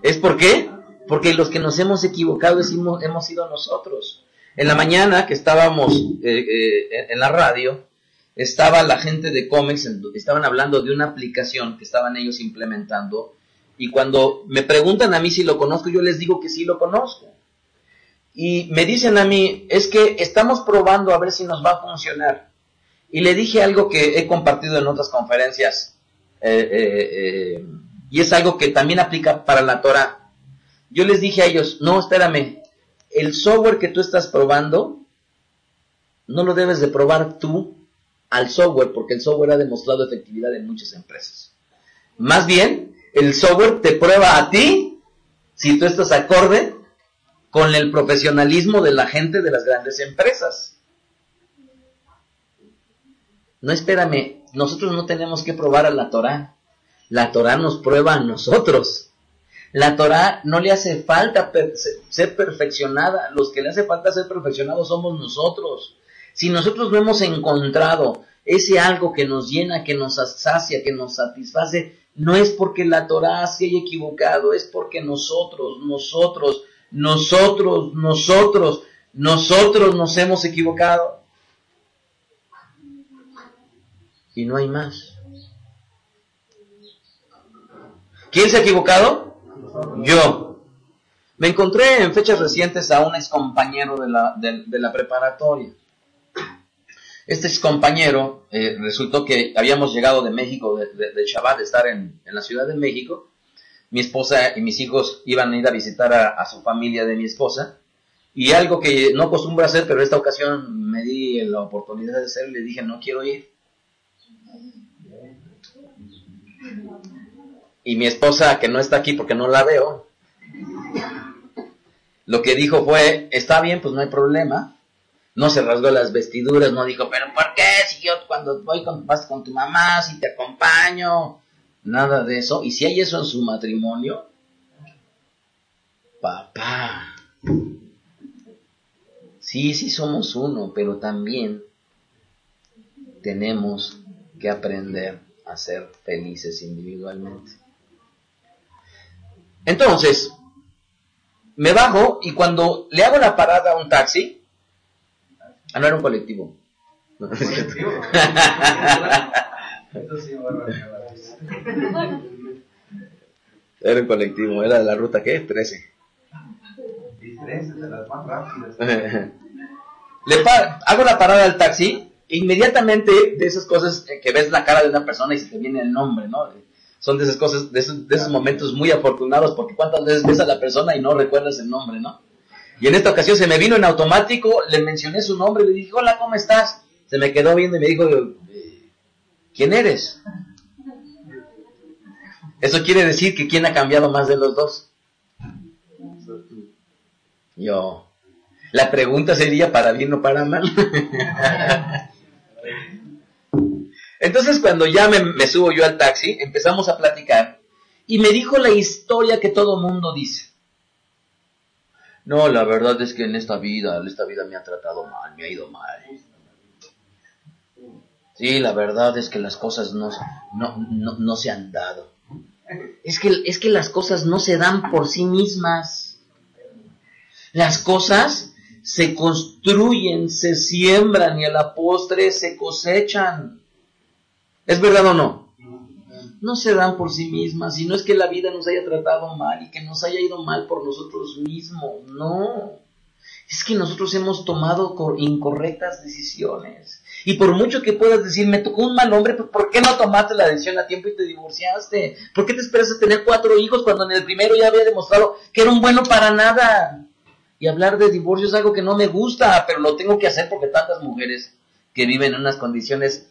¿Es por qué? Porque los que nos hemos equivocado hemos, hemos sido nosotros. En la mañana que estábamos eh, eh, en la radio, estaba la gente de Comex, estaban hablando de una aplicación que estaban ellos implementando. Y cuando me preguntan a mí si lo conozco, yo les digo que sí lo conozco. Y me dicen a mí, es que estamos probando a ver si nos va a funcionar. Y le dije algo que he compartido en otras conferencias. Eh, y es algo que también aplica para la Torah yo les dije a ellos, no, espérame, el software que tú estás probando, no lo debes de probar tú al software, porque el software ha demostrado efectividad en muchas empresas. Más bien, el software te prueba a ti si tú estás acorde con el profesionalismo de la gente de las grandes empresas. No espérame, nosotros no tenemos que probar a la Torah. La Torah nos prueba a nosotros. La Torah no le hace falta ser perfeccionada, los que le hace falta ser perfeccionados somos nosotros. Si nosotros no hemos encontrado ese algo que nos llena, que nos sacia, que nos satisface, no es porque la Torah se haya equivocado, es porque nosotros, nosotros, nosotros, nosotros, nosotros nos hemos equivocado. Y no hay más. ¿Quién se ha equivocado? Yo. Me encontré en fechas recientes a un ex compañero de la, de, la preparatoria. Este ex compañero eh, resultó que habíamos llegado de México, de, de, Shabbat, de estar en, en, la Ciudad de México. Mi esposa y mis hijos iban a ir a visitar a, su familia de mi esposa. Y algo que no acostumbro a hacer, pero esta ocasión me di la oportunidad de hacer, le dije, no quiero ir. Y mi esposa, que no está aquí porque no la veo, lo que dijo fue, está bien, pues no hay problema. No se rasgó las vestiduras, no dijo, pero ¿por qué? Si yo cuando voy con, vas con tu mamá, si te acompaño, nada de eso. Y si hay eso en su matrimonio, papá, sí, sí somos uno, pero también tenemos que aprender a ser felices individualmente. Entonces, me bajo y cuando le hago la parada a un taxi, ah, no era un colectivo. Es era un colectivo, era de la ruta ¿qué? 13. 13 de las más rápidas. Le hago la parada al taxi, inmediatamente de esas cosas que ves la cara de una persona y se te viene el nombre, ¿no? son de esas cosas, de esos, momentos muy afortunados, porque cuántas veces ves a la persona y no recuerdas el nombre, ¿no? Y en esta ocasión se me vino en automático, le mencioné su nombre, le dije, hola, ¿cómo estás? Se me quedó viendo y me dijo, ¿quién eres? Eso quiere decir que quién ha cambiado más de los dos. Yo, La pregunta sería para bien o para mal. Entonces cuando ya me, subo yo al taxi, empezamos a platicar y me dijo la historia que todo mundo dice. No, la verdad es que en esta vida, esta vida me ha tratado mal, me ha ido mal. Sí, la verdad es que las cosas no, no, no, no se han dado. Es que, es que las cosas no se dan por sí mismas. Las cosas se construyen, se siembran y a la postre se cosechan. ¿Es verdad o no? No se dan por sí mismas, y no es que la vida nos haya tratado mal y que nos haya ido mal por nosotros mismos, no. Es que nosotros hemos tomado incorrectas decisiones. Y por mucho que puedas decir, me tocó un mal hombre, pues ¿por qué no tomaste la decisión a tiempo y te divorciaste? ¿Por qué te esperas a tener cuatro hijos cuando en el primero ya había demostrado que era un bueno para nada? Y hablar de divorcio es algo que no me gusta, pero lo tengo que hacer porque tantas mujeres que viven en unas condiciones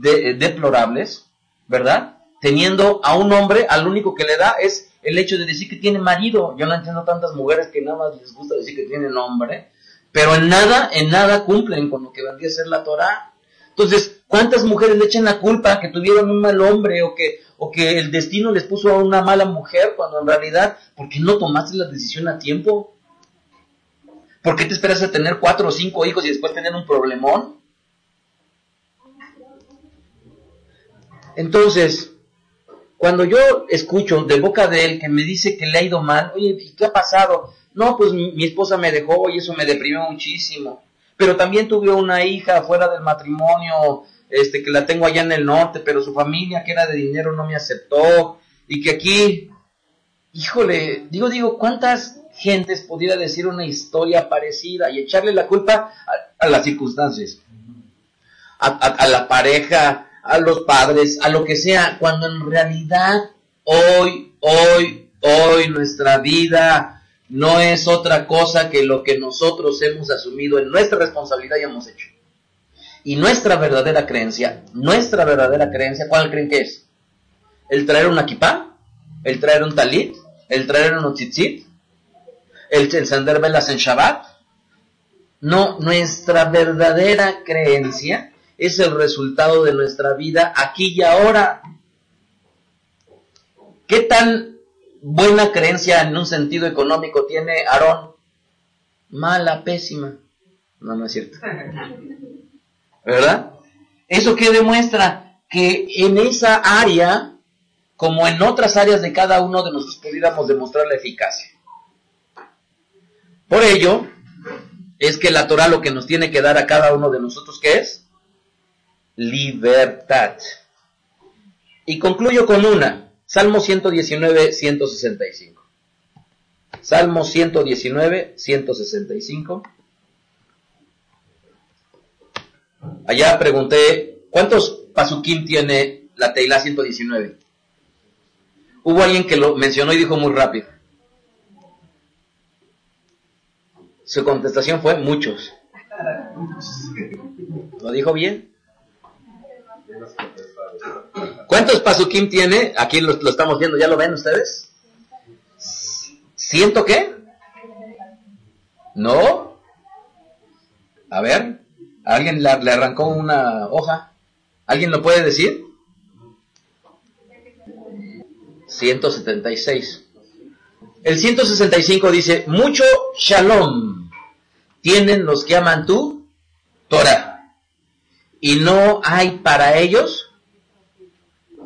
deplorables, ¿verdad? Teniendo a un hombre, al único que le da es el hecho de decir que tiene marido. Yo no entiendo tantas mujeres que nada más les gusta decir que tienen hombre, pero en nada, en nada cumplen con lo que vendría a ser la Torah. Entonces, ¿cuántas mujeres le echan la culpa que tuvieron un mal hombre o que, o que el destino les puso a una mala mujer cuando en realidad, ¿por qué no tomaste la decisión a tiempo? ¿Por qué te esperas a tener cuatro o cinco hijos y después tener un problemón? Entonces, cuando yo escucho de boca de él que me dice que le ha ido mal, oye, ¿qué ha pasado? No, pues mi, esposa me dejó y eso me deprimió muchísimo pero también tuve una hija fuera del matrimonio, este, que la tengo allá en el norte, pero su familia que era de dinero no me aceptó, y que aquí, híjole, digo, digo, ¿cuántas gentes pudiera decir una historia parecida y echarle la culpa a, las circunstancias? A la pareja, a los padres, a lo que sea, cuando en realidad hoy, hoy, hoy nuestra vida no es otra cosa que lo que nosotros hemos asumido en nuestra responsabilidad y hemos hecho. Y nuestra verdadera creencia, nuestra verdadera creencia, ¿cuál creen que es? ¿El traer una kipá? ¿El traer un talit? ¿El traer un tzitzit? ¿El encender velas en Shabbat? No, nuestra verdadera creencia es el resultado de nuestra vida aquí y ahora. ¿Qué tan buena creencia en un sentido económico tiene Aarón? Mala, pésima. No, no es cierto. ¿Verdad? ¿Eso qué demuestra? Que en esa área, como en otras áreas de cada uno de nosotros, pudiéramos demostrar la eficacia. Por ello, es que la Torah lo que nos tiene que dar a cada uno de nosotros, ¿qué es? Libertad. Y concluyo con una. Salmo 119, 165. Salmo 119, 165. Allá pregunté, ¿cuántos pasukim tiene la Teilá 119? Hubo alguien que lo mencionó y dijo muy rápido. Su contestación fue muchos. ¿Lo dijo bien? ¿Cuántos pasukim tiene? Aquí lo, estamos viendo, ¿ya lo ven ustedes? ¿Ciento qué? ¿No? A ver, ¿alguien le, le arrancó una hoja? ¿Alguien lo puede decir? 176. El 165 dice, mucho shalom tienen los que aman tú, Torah, y no hay para ellos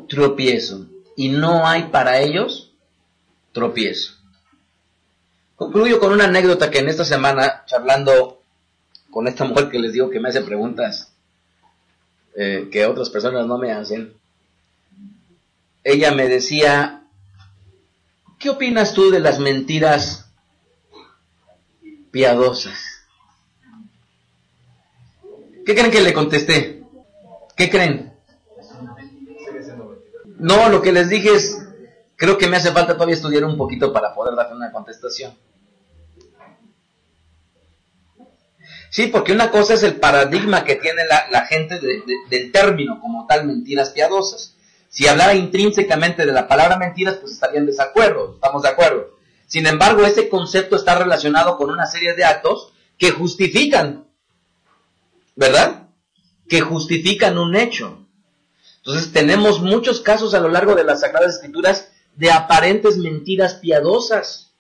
tropiezo. Y no hay para ellos tropiezo. Concluyo con una anécdota que en esta semana, charlando con esta mujer que les digo que me hace preguntas eh, que otras personas no me hacen, ella me decía, ¿qué opinas tú de las mentiras piadosas? ¿Qué creen que le contesté? ¿Qué creen? No, lo que les dije es, creo que me hace falta todavía estudiar un poquito para poder dar una contestación. Sí, porque una cosa es el paradigma que tiene la, gente del término como tal mentiras piadosas. Si hablara intrínsecamente de la palabra mentiras, pues estaría en desacuerdo, estamos de acuerdo. Sin embargo, ese concepto está relacionado con una serie de actos que justifican, ¿verdad? Que justifican un hecho. Entonces tenemos muchos casos a lo largo de las Sagradas Escrituras de aparentes mentiras piadosas.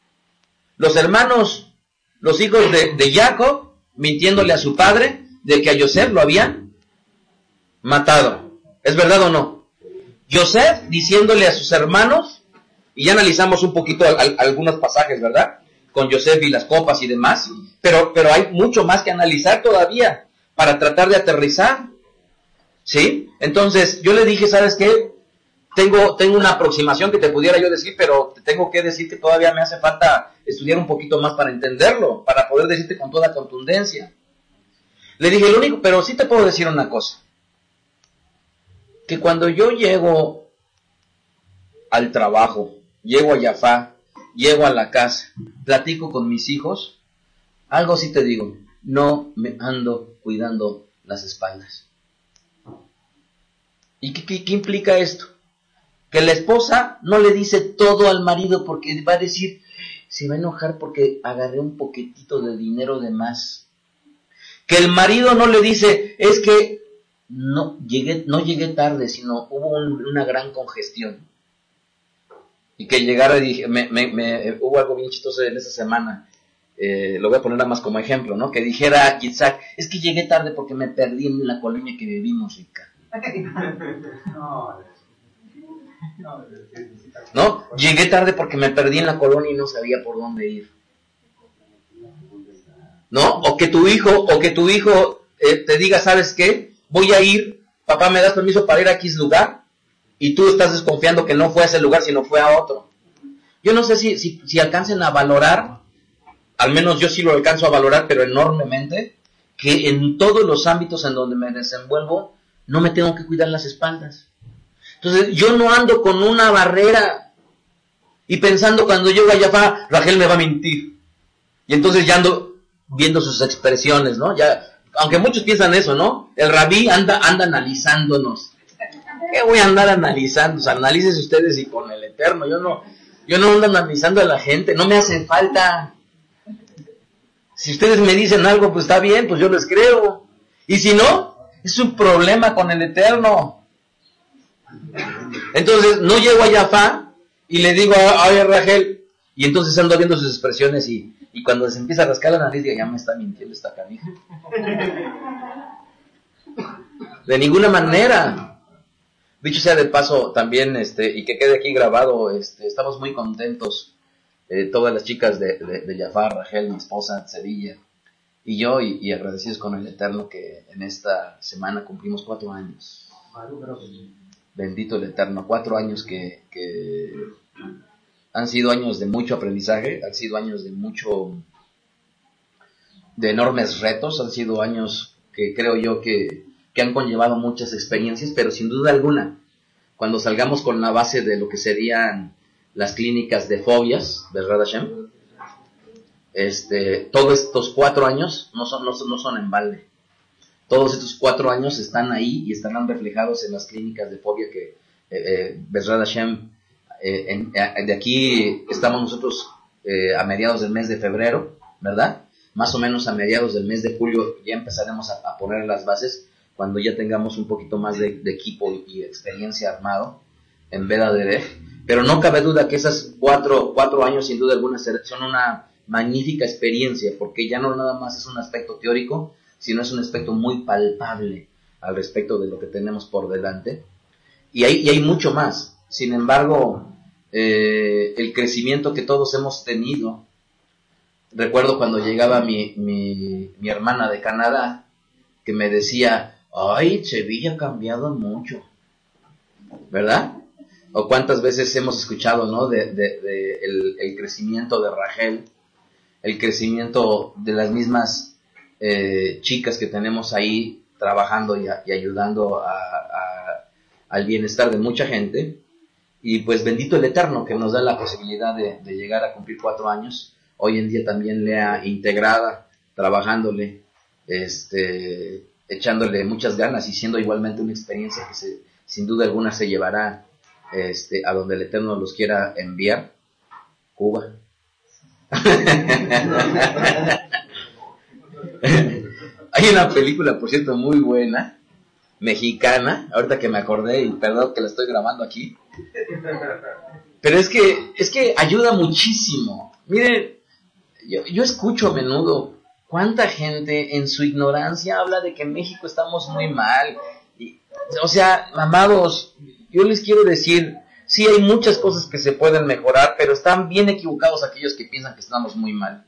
Los hermanos, los hijos de, Jacob, mintiéndole a su padre de que a Joseph lo habían matado. ¿Es verdad o no? Joseph diciéndole a sus hermanos, y ya analizamos un poquito al, al, algunos pasajes, ¿verdad? Con Joseph y las copas y demás, pero, pero hay mucho más que analizar todavía para tratar de aterrizar. ¿Sí? Entonces, yo le dije, ¿sabes qué? Tengo, tengo una aproximación que te pudiera yo decir, pero te tengo que decir que todavía me hace falta estudiar un poquito más para entenderlo, para poder decirte con toda contundencia. Le dije, lo único, pero sí te puedo decir una cosa. Que cuando yo llego al trabajo, llego a Yafá, llego a la casa, platico con mis hijos, algo sí te digo, no me ando cuidando las espaldas. ¿Y qué, qué, qué, implica esto? Que la esposa no le dice todo al marido porque va a decir, se va a enojar porque agarré un poquitito de dinero de más. Que el marido no le dice, es que no llegué, no llegué tarde, sino hubo un, una gran congestión. Y que llegara y dije, me, me, me, hubo algo bien chistoso en esta semana. Eh, lo voy a poner nada más como ejemplo, ¿no? Que dijera Isaac, es que llegué tarde porque me perdí en la colonia que vivimos, rica. ¿No? Llegué tarde porque me perdí en la colonia y no sabía por dónde ir. ¿No? O que tu hijo, o que tu hijo eh, te diga, ¿sabes qué? Voy a ir, papá, ¿me das permiso para ir a X lugar? Y tú estás desconfiando que no fue a ese lugar, sino fue a otro. Yo no sé si, si, si alcancen a valorar, al menos yo sí lo alcanzo a valorar, pero enormemente, que en todos los ámbitos en donde me desenvuelvo, no me tengo que cuidar las espaldas. Entonces, yo no ando con una barrera y pensando cuando vaya a Rachel me va a mentir. Y entonces ya ando viendo sus expresiones, ¿no? Ya, aunque muchos piensan eso, ¿no? El rabí anda, anda analizándonos. ¿Qué voy a andar analizando? O analícese ustedes y con el eterno. Yo no, yo no ando analizando a la gente, no me hace falta. Si ustedes me dicen algo, pues está bien, pues yo les creo. Y si no, es un problema con el eterno. Entonces, no llego a Yafá y le digo, oye Rachel, y entonces ando viendo sus expresiones y, y cuando se empieza a rascar la nariz, digo, ya me está mintiendo esta canija. De ninguna manera. Dicho sea de paso, también, este, y que quede aquí grabado, este, estamos muy contentos, eh, todas las chicas de, de, de Jafar, Rachel, mi esposa, Sevilla, y yo, y, agradecidos con el Eterno que en esta semana cumplimos cuatro años. Bendito el Eterno, cuatro años que, que han sido años de mucho aprendizaje, han sido años de mucho, de enormes retos, han sido años que creo yo que, que han conllevado muchas experiencias, pero sin duda alguna, cuando salgamos con la base de lo que serían las clínicas de fobias, ¿verdad Hashem? Este, todos estos cuatro años no son, no, son, no son en balde. Todos estos cuatro años están ahí y estarán reflejados en las clínicas de fobia que eh, eh, Hashem, eh, eh, de aquí estamos nosotros eh, a mediados del mes de febrero, ¿verdad? Más o menos a mediados del mes de julio ya empezaremos a, poner las bases cuando ya tengamos un poquito más de, equipo y experiencia armado en Veda Pero no cabe duda que esas cuatro, cuatro años sin duda alguna son una magnífica experiencia, porque ya no nada más es un aspecto teórico, sino es un aspecto muy palpable al respecto de lo que tenemos por delante. Y hay, y hay mucho más. Sin embargo, eh, el crecimiento que todos hemos tenido, recuerdo cuando llegaba mi, mi, mi hermana de Canadá, que me decía, ay, Sevilla ha cambiado mucho, ¿verdad? O cuántas veces hemos escuchado, ¿no? De, de, el, crecimiento de Rachel, el crecimiento de las mismas eh, chicas que tenemos ahí trabajando y, a, y ayudando a, a, al bienestar de mucha gente. Y pues bendito el Eterno que nos da la posibilidad de, de, llegar a cumplir cuatro años. Hoy en día también le ha integrada, trabajándole, este, echándole muchas ganas y siendo igualmente una experiencia que se, sin duda alguna se llevará este, a donde el Eterno los quiera enviar. Cuba. Hay una película, por cierto, muy buena, mexicana, ahorita que me acordé y perdón que la estoy grabando aquí. Pero es que, es que ayuda muchísimo. Miren, yo, yo escucho a menudo cuánta gente en su ignorancia habla de que en México estamos muy mal. Y, o sea, amados, yo les quiero decir, sí hay muchas cosas que se pueden mejorar, pero están bien equivocados aquellos que piensan que estamos muy mal.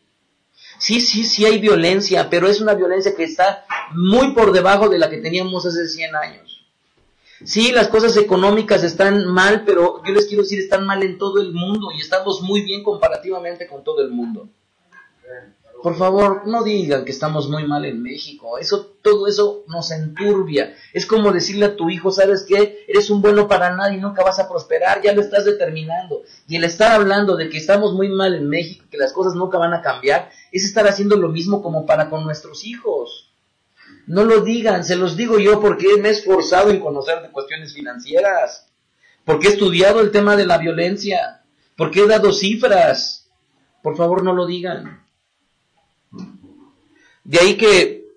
Sí, sí, sí hay violencia, pero es una violencia que está muy por debajo de la que teníamos hace 100 años. Sí, las cosas económicas están mal, pero yo les quiero decir, están mal en todo el mundo y estamos muy bien comparativamente con todo el mundo. Por favor, no digan que estamos muy mal en México. Eso, todo eso nos enturbia. Es como decirle a tu hijo, ¿sabes qué? Eres un bueno para nada y nunca vas a prosperar. Ya lo estás determinando. Y el estar hablando de que estamos muy mal en México, que las cosas nunca van a cambiar, es estar haciendo lo mismo como para con nuestros hijos. No lo digan, se los digo yo porque me he esforzado en conocer de cuestiones financieras. Porque he estudiado el tema de la violencia. Porque he dado cifras. Por favor, no lo digan. De ahí que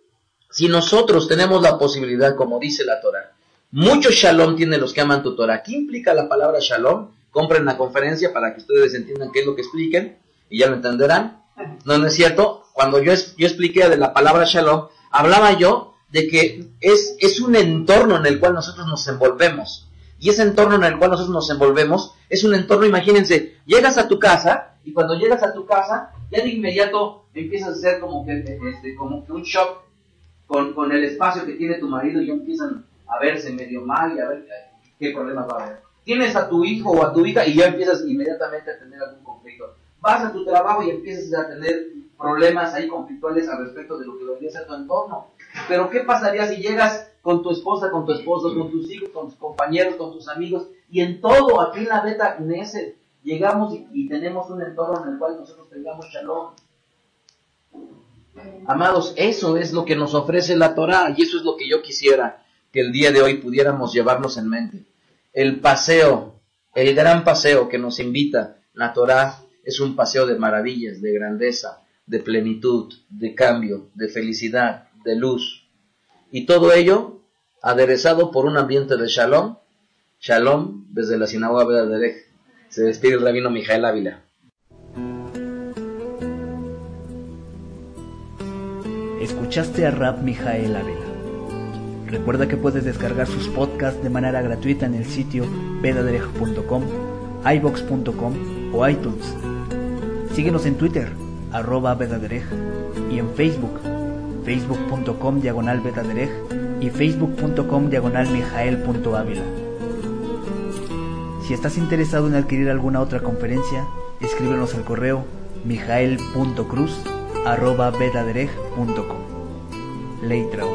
si nosotros tenemos la posibilidad, como dice la Torah, mucho shalom tienen los que aman tu Torah. ¿Qué implica la palabra shalom? Compren la conferencia para que ustedes entiendan qué es lo que expliquen y ya lo entenderán. No, no es cierto. Cuando yo, yo expliqué de la palabra shalom, hablaba yo de que es, es un entorno en el cual nosotros nos envolvemos. Y ese entorno en el cual nosotros nos envolvemos es un entorno, imagínense, llegas a tu casa y cuando llegas a tu casa, ya de inmediato empiezas a hacer como que, este, como que un shock con, con el espacio que tiene tu marido y ya empiezan a verse medio mal y a ver qué problemas va a haber. Tienes a tu hijo o a tu hija y ya empiezas inmediatamente a tener algún conflicto. Vas a tu trabajo y empiezas a tener problemas ahí conflictuales al respecto de lo que debería ser tu entorno. Pero ¿qué pasaría si llegas con tu esposa, con tu esposo, con tus hijos, con tus compañeros, con tus amigos y en todo aquí en la beta Knesset llegamos y, tenemos un entorno en el cual nosotros tengamos shalom? Amados, eso es lo que nos ofrece la Torah y eso es lo que yo quisiera que el día de hoy pudiéramos llevarnos en mente. El paseo, el gran paseo que nos invita la Torah es un paseo de maravillas, de grandeza, de plenitud, de cambio, de felicidad, de luz. Y todo ello aderezado por un ambiente de shalom. Shalom desde la sinagoga de Se despide el rabino Mijael Ávila. Escuchaste a Rab Mijael Ávila. Recuerda que puedes descargar sus podcasts de manera gratuita en el sitio vedaderej.com, ibox.com o iTunes. Síguenos en Twitter, arroba vedaderej, y en Facebook, facebook.com diagonal vedaderej y facebook.com diagonal mijael.ávila. Si estás interesado en adquirir alguna otra conferencia, escríbenos al correo mijael.cruz arroba betadereg.com. Leitra